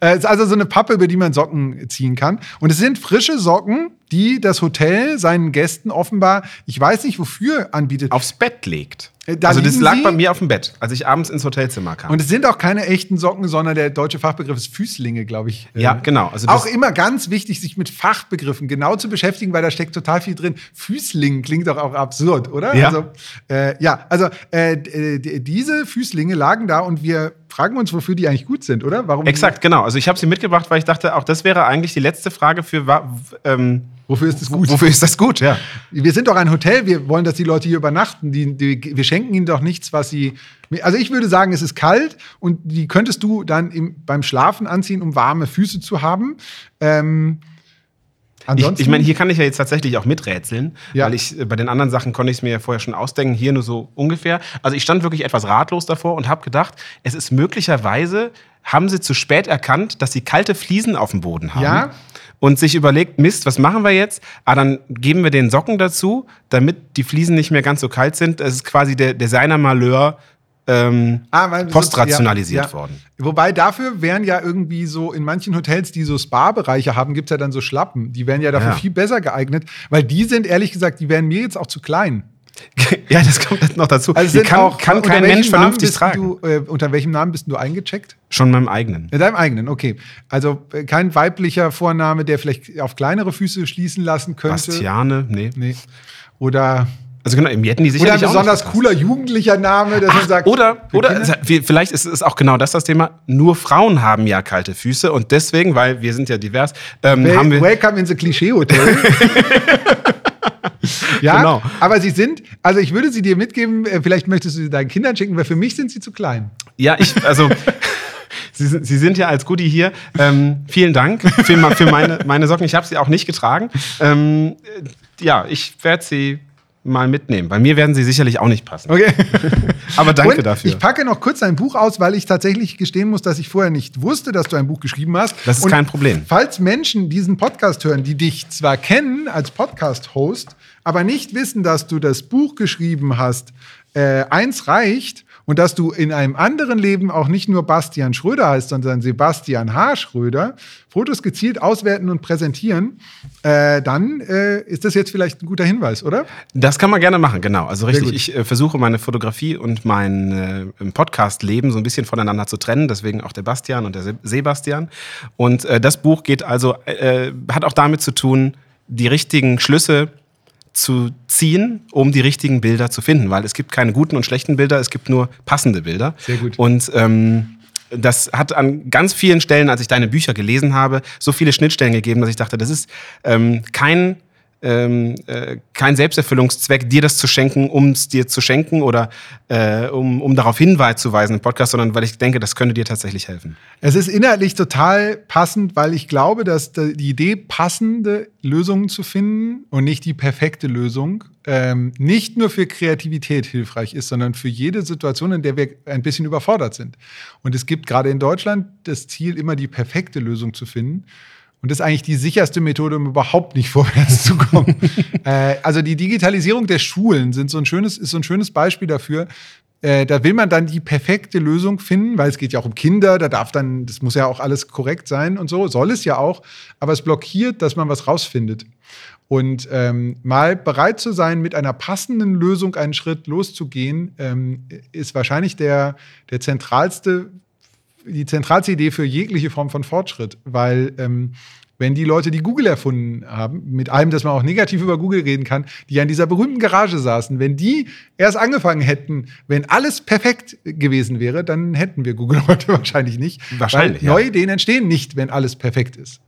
Es *laughs* ist also so eine Pappe, über die man Socken ziehen kann. Und es sind frische Socken, die das Hotel seinen Gästen offenbar, ich weiß nicht wofür, anbietet. Aufs Bett legt. Äh, da also das lag Sie. bei mir auf dem Bett, als ich abends ins Hotelzimmer kam. Und es sind auch keine echten Socken, sondern der deutsche Fachbegriff ist Füßlinge, glaube ich. Ja, genau. Also auch immer ganz wichtig, sich mit Fachbegriffen genau zu beschäftigen, weil da steckt total viel drin. Füßling klingt doch auch absurd, oder? Ja. Also, äh, ja, also äh, äh diese Füßlinge lagen da und wir fragen uns, wofür die eigentlich gut sind, oder? Warum Exakt, genau. Also ich habe sie mitgebracht, weil ich dachte, auch das wäre eigentlich die letzte Frage für ähm, Wofür ist das gut? Wofür ist das gut, ja. Wir sind doch ein Hotel, wir wollen, dass die Leute hier übernachten. Die, die, wir schenken ihnen doch nichts, was sie. Also ich würde sagen, es ist kalt und die könntest du dann im, beim Schlafen anziehen, um warme Füße zu haben. Ähm, ich, ich meine, hier kann ich ja jetzt tatsächlich auch miträtseln, ja. weil ich äh, bei den anderen Sachen konnte ich es mir ja vorher schon ausdenken, hier nur so ungefähr. Also ich stand wirklich etwas ratlos davor und habe gedacht, es ist möglicherweise, haben sie zu spät erkannt, dass sie kalte Fliesen auf dem Boden haben. Ja und sich überlegt, Mist, was machen wir jetzt? Ah, dann geben wir den Socken dazu, damit die Fliesen nicht mehr ganz so kalt sind. Es ist quasi der Designer-Malheur ähm, ah, postrationalisiert ja, ja. worden. Wobei dafür wären ja irgendwie so in manchen Hotels, die so Spa-Bereiche haben, gibt es ja dann so Schlappen. Die wären ja dafür ja. viel besser geeignet, weil die sind ehrlich gesagt, die wären mir jetzt auch zu klein. *laughs* ja, das kommt noch dazu. Also die kann, auch, kann kein Mensch vernünftig tragen. Du, äh, unter welchem Namen bist du eingecheckt? Schon meinem eigenen. In deinem eigenen, okay. Also äh, kein weiblicher Vorname, der vielleicht auf kleinere Füße schließen lassen könnte. Bastiane, nee. nee. Oder also genau, im hätten die sicherlich Oder ein besonders cooler jugendlicher Name, dass Ach, man sagt. Oder, oder vielleicht ist es auch genau das das Thema. Nur Frauen haben ja kalte Füße und deswegen, weil wir sind ja divers, ähm, haben wir. Welcome in the Klischee Hotel. *laughs* ja, genau. aber sie sind, also ich würde sie dir mitgeben, äh, vielleicht möchtest du sie deinen Kindern schicken, weil für mich sind sie zu klein. Ja, ich, also. *laughs* Sie, Sie, sind ja als Goodie hier. Ähm, vielen Dank für, für meine, meine, Socken. Ich habe sie auch nicht getragen. Ähm, ja, ich werde sie mal mitnehmen. Bei mir werden sie sicherlich auch nicht passen. Okay. *laughs* Aber danke Und dafür. Ich packe noch kurz ein Buch aus, weil ich tatsächlich gestehen muss, dass ich vorher nicht wusste, dass du ein Buch geschrieben hast. Das ist Und kein Problem. Falls Menschen diesen Podcast hören, die dich zwar kennen als Podcast-Host, aber nicht wissen, dass du das Buch geschrieben hast, äh, eins reicht und dass du in einem anderen Leben auch nicht nur Bastian Schröder heißt, sondern Sebastian H. Schröder, Fotos gezielt auswerten und präsentieren, äh, dann äh, ist das jetzt vielleicht ein guter Hinweis, oder? Das kann man gerne machen, genau. Also richtig, ich äh, versuche meine Fotografie und mein äh, Podcast-Leben so ein bisschen voneinander zu trennen, deswegen auch der Bastian und der Se Sebastian. Und äh, das Buch geht also, äh, hat auch damit zu tun, die richtigen Schlüsse zu ziehen, um die richtigen Bilder zu finden, weil es gibt keine guten und schlechten Bilder, es gibt nur passende Bilder. Sehr gut. Und ähm, das hat an ganz vielen Stellen, als ich deine Bücher gelesen habe, so viele Schnittstellen gegeben, dass ich dachte, das ist ähm, kein ähm, äh, kein Selbsterfüllungszweck, dir das zu schenken, um es dir zu schenken oder äh, um, um darauf hinzuweisen im Podcast, sondern weil ich denke, das könnte dir tatsächlich helfen. Es ist inhaltlich total passend, weil ich glaube, dass die Idee, passende Lösungen zu finden und nicht die perfekte Lösung, ähm, nicht nur für Kreativität hilfreich ist, sondern für jede Situation, in der wir ein bisschen überfordert sind. Und es gibt gerade in Deutschland das Ziel, immer die perfekte Lösung zu finden. Und das ist eigentlich die sicherste Methode, um überhaupt nicht *laughs* vorwärts zu kommen. *laughs* äh, also die Digitalisierung der Schulen sind so ein schönes, ist so ein schönes Beispiel dafür. Äh, da will man dann die perfekte Lösung finden, weil es geht ja auch um Kinder, da darf dann, das muss ja auch alles korrekt sein und so, soll es ja auch, aber es blockiert, dass man was rausfindet. Und ähm, mal bereit zu sein, mit einer passenden Lösung einen Schritt loszugehen, ähm, ist wahrscheinlich der, der zentralste die zentralste Idee für jegliche Form von Fortschritt, weil ähm, wenn die Leute, die Google erfunden haben, mit allem, dass man auch negativ über Google reden kann, die ja in dieser berühmten Garage saßen, wenn die erst angefangen hätten, wenn alles perfekt gewesen wäre, dann hätten wir Google *laughs* heute wahrscheinlich nicht. Wahrscheinlich. Weil neue ja. Ideen entstehen nicht, wenn alles perfekt ist.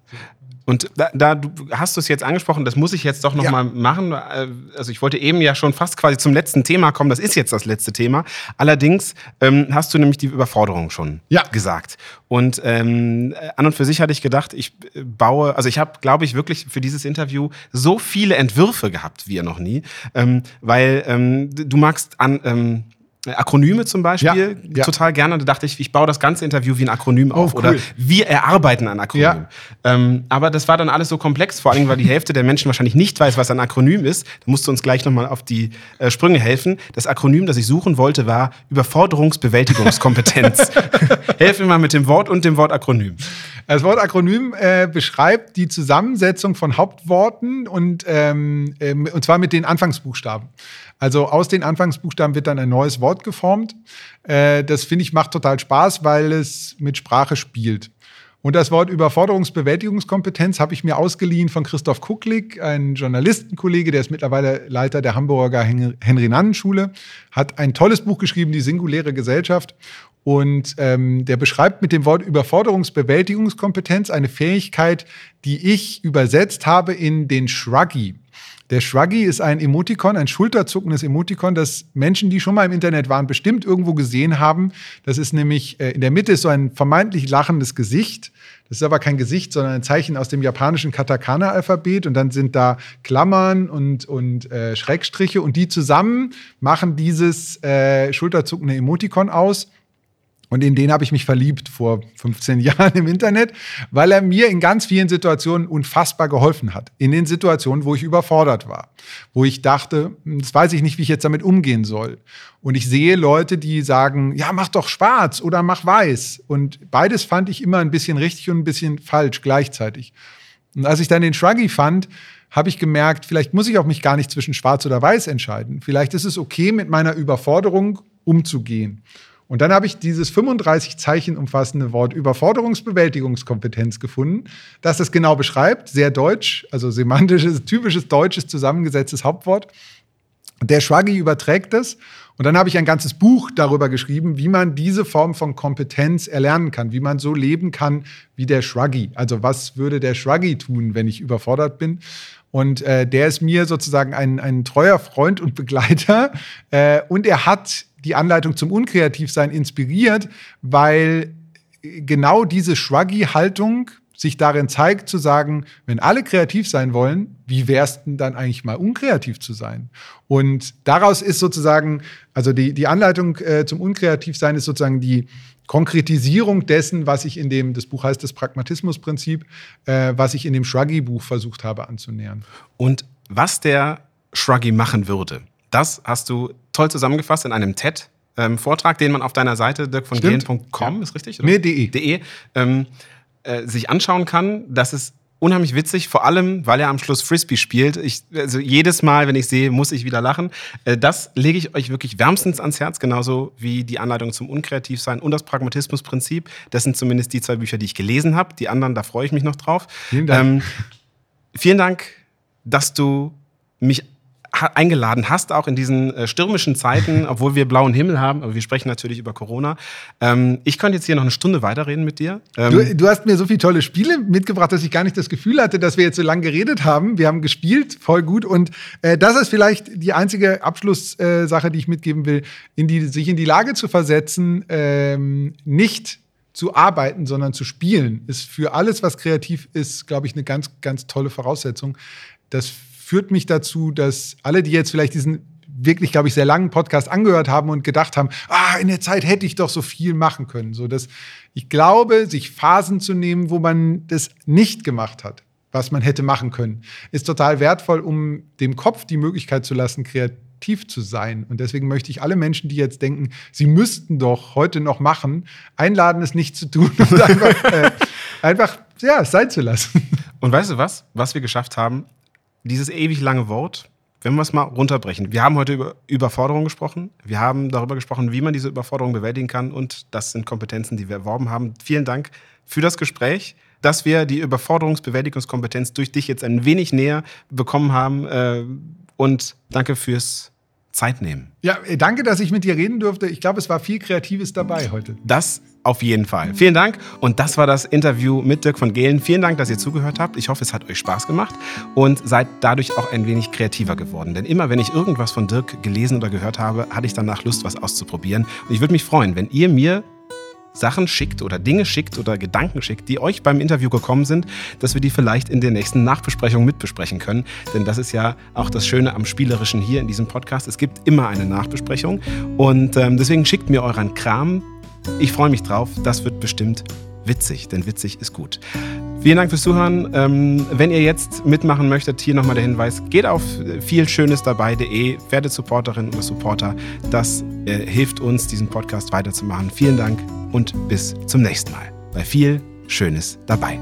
Und da, da du hast du es jetzt angesprochen, das muss ich jetzt doch noch ja. mal machen. Also ich wollte eben ja schon fast quasi zum letzten Thema kommen. Das ist jetzt das letzte Thema. Allerdings ähm, hast du nämlich die Überforderung schon ja. gesagt. Und ähm, an und für sich hatte ich gedacht, ich baue, also ich habe, glaube ich, wirklich für dieses Interview so viele Entwürfe gehabt wie noch nie, ähm, weil ähm, du magst an ähm, Akronyme zum Beispiel ja, ja. total gerne. Da dachte ich, ich baue das ganze Interview wie ein Akronym oh, auf. Cool. Oder wir erarbeiten ein Akronym. Ja. Ähm, aber das war dann alles so komplex, vor allem, weil die Hälfte der Menschen wahrscheinlich nicht weiß, was ein Akronym ist. Da musst du uns gleich nochmal auf die äh, Sprünge helfen. Das Akronym, das ich suchen wollte, war Überforderungsbewältigungskompetenz. *laughs* Helfen wir mal mit dem Wort und dem Wort Akronym. Das Wort Akronym äh, beschreibt die Zusammensetzung von Hauptworten und, ähm, äh, und zwar mit den Anfangsbuchstaben. Also aus den Anfangsbuchstaben wird dann ein neues Wort geformt. Äh, das finde ich macht total Spaß, weil es mit Sprache spielt. Und das Wort Überforderungsbewältigungskompetenz habe ich mir ausgeliehen von Christoph Kucklig, ein Journalistenkollege, der ist mittlerweile Leiter der Hamburger Henry-Nannen-Schule, hat ein tolles Buch geschrieben, Die singuläre Gesellschaft. Und ähm, der beschreibt mit dem Wort Überforderungsbewältigungskompetenz eine Fähigkeit, die ich übersetzt habe in den Shruggy. Der Shruggy ist ein Emotikon, ein schulterzuckendes Emotikon, das Menschen, die schon mal im Internet waren, bestimmt irgendwo gesehen haben. Das ist nämlich, äh, in der Mitte ist so ein vermeintlich lachendes Gesicht. Das ist aber kein Gesicht, sondern ein Zeichen aus dem japanischen Katakana-Alphabet. Und dann sind da Klammern und, und äh, Schrägstriche. Und die zusammen machen dieses äh, schulterzuckende Emotikon aus. Und in den habe ich mich verliebt vor 15 *laughs* Jahren im Internet, weil er mir in ganz vielen Situationen unfassbar geholfen hat. In den Situationen, wo ich überfordert war, wo ich dachte, hm, das weiß ich nicht, wie ich jetzt damit umgehen soll. Und ich sehe Leute, die sagen, ja, mach doch schwarz oder mach weiß. Und beides fand ich immer ein bisschen richtig und ein bisschen falsch gleichzeitig. Und als ich dann den Shruggy fand, habe ich gemerkt, vielleicht muss ich auch mich gar nicht zwischen schwarz oder weiß entscheiden. Vielleicht ist es okay, mit meiner Überforderung umzugehen. Und dann habe ich dieses 35 Zeichen umfassende Wort Überforderungsbewältigungskompetenz gefunden, das das genau beschreibt. Sehr deutsch, also semantisches, typisches deutsches zusammengesetztes Hauptwort. Der Schwaggi überträgt das. Und dann habe ich ein ganzes Buch darüber geschrieben, wie man diese Form von Kompetenz erlernen kann, wie man so leben kann wie der Shruggy. Also was würde der Shruggy tun, wenn ich überfordert bin? Und äh, der ist mir sozusagen ein, ein treuer Freund und Begleiter. Äh, und er hat die Anleitung zum Unkreativsein inspiriert, weil genau diese Shruggy-Haltung sich darin zeigt, zu sagen, wenn alle kreativ sein wollen, wie wär's denn dann eigentlich mal unkreativ zu sein? Und daraus ist sozusagen, also die, die Anleitung äh, zum Unkreativsein ist sozusagen die Konkretisierung dessen, was ich in dem, das Buch heißt das Pragmatismusprinzip, äh, was ich in dem Shruggy-Buch versucht habe anzunähern. Und was der Shruggy machen würde, das hast du toll zusammengefasst in einem TED ähm, den man auf deiner Seite dirkvongehlen.com, Ja. ist richtig? Nee, de. de ähm, äh, sich anschauen kann. Das ist unheimlich witzig, vor allem, weil er am Schluss Frisbee spielt. Ich, also jedes Mal, wenn ich sehe, muss ich wieder lachen. Äh, das lege ich euch wirklich wärmstens ans Herz, genauso wie die Anleitung zum Unkreativsein und das Pragmatismusprinzip. Das sind zumindest die zwei Bücher, die ich gelesen habe. Die anderen, da freue ich mich noch drauf. Vielen Dank. Ähm, vielen Dank, dass du mich eingeladen hast, auch in diesen äh, stürmischen Zeiten, *laughs* obwohl wir blauen Himmel haben, aber wir sprechen natürlich über Corona. Ähm, ich könnte jetzt hier noch eine Stunde weiterreden mit dir. Ähm, Du, du hast mir so viele tolle Spiele mitgebracht, dass ich gar nicht das Gefühl hatte, dass wir jetzt so lange geredet haben. Wir haben gespielt, voll gut. Und äh, das ist vielleicht die einzige Abschlusssache, äh, die ich mitgeben will, in die, sich in die Lage zu versetzen, ähm, nicht zu arbeiten, sondern zu spielen, ist für alles, was kreativ ist, glaube ich, eine ganz, ganz tolle Voraussetzung. Das führt mich dazu, dass alle, die jetzt vielleicht diesen wirklich, glaube ich, sehr langen Podcast angehört haben und gedacht haben, ah, in der Zeit hätte ich doch so viel machen können. So, dass ich glaube, sich Phasen zu nehmen, wo man das nicht gemacht hat, was man hätte machen können, ist total wertvoll, um dem Kopf die Möglichkeit zu lassen, kreativ zu sein. Und deswegen möchte ich alle Menschen, die jetzt denken, sie müssten doch heute noch machen, einladen, es nicht zu tun und *laughs* einfach, äh, einfach ja, es sein zu lassen. Und weißt du was, was wir geschafft haben? Dieses ewig lange Wort, wenn wir es mal runterbrechen. Wir haben heute über Überforderung gesprochen. Wir haben darüber gesprochen, wie man diese Überforderung bewältigen kann. Und das sind Kompetenzen, die wir erworben haben. Vielen Dank für das Gespräch, dass wir die Überforderungsbewältigungskompetenz durch dich jetzt ein wenig näher bekommen haben. Äh, Und danke fürs Zeitnehmen. Ja, äh, danke, dass ich mit dir reden durfte. Ich glaube, es war viel Kreatives dabei heute. Das auf jeden Fall. Vielen Dank. Und das war das Interview mit Dirk von Gehlen. Vielen Dank, dass ihr zugehört habt. Ich hoffe, es hat euch Spaß gemacht und seid dadurch auch ein wenig kreativer geworden. Denn immer, wenn ich irgendwas von Dirk gelesen oder gehört habe, hatte ich danach Lust, was auszuprobieren. Und ich würde mich freuen, wenn ihr mir Sachen schickt oder Dinge schickt oder Gedanken schickt, die euch beim Interview gekommen sind, dass wir die vielleicht in der nächsten Nachbesprechung mitbesprechen können. Denn das ist ja auch das Schöne am Spielerischen hier in diesem Podcast. Es gibt immer eine Nachbesprechung. Und ähm, deswegen schickt mir euren Kram. Ich freue mich drauf. Das wird bestimmt witzig, denn witzig ist gut. Vielen Dank fürs Zuhören. Ähm, wenn ihr jetzt mitmachen möchtet, hier nochmal der Hinweis, geht auf vielschönesdabei.de, werdet Supporterin oder Supporter. Das äh, hilft uns, diesen Podcast weiterzumachen. Vielen Dank und bis zum nächsten Mal bei viel Schönes dabei.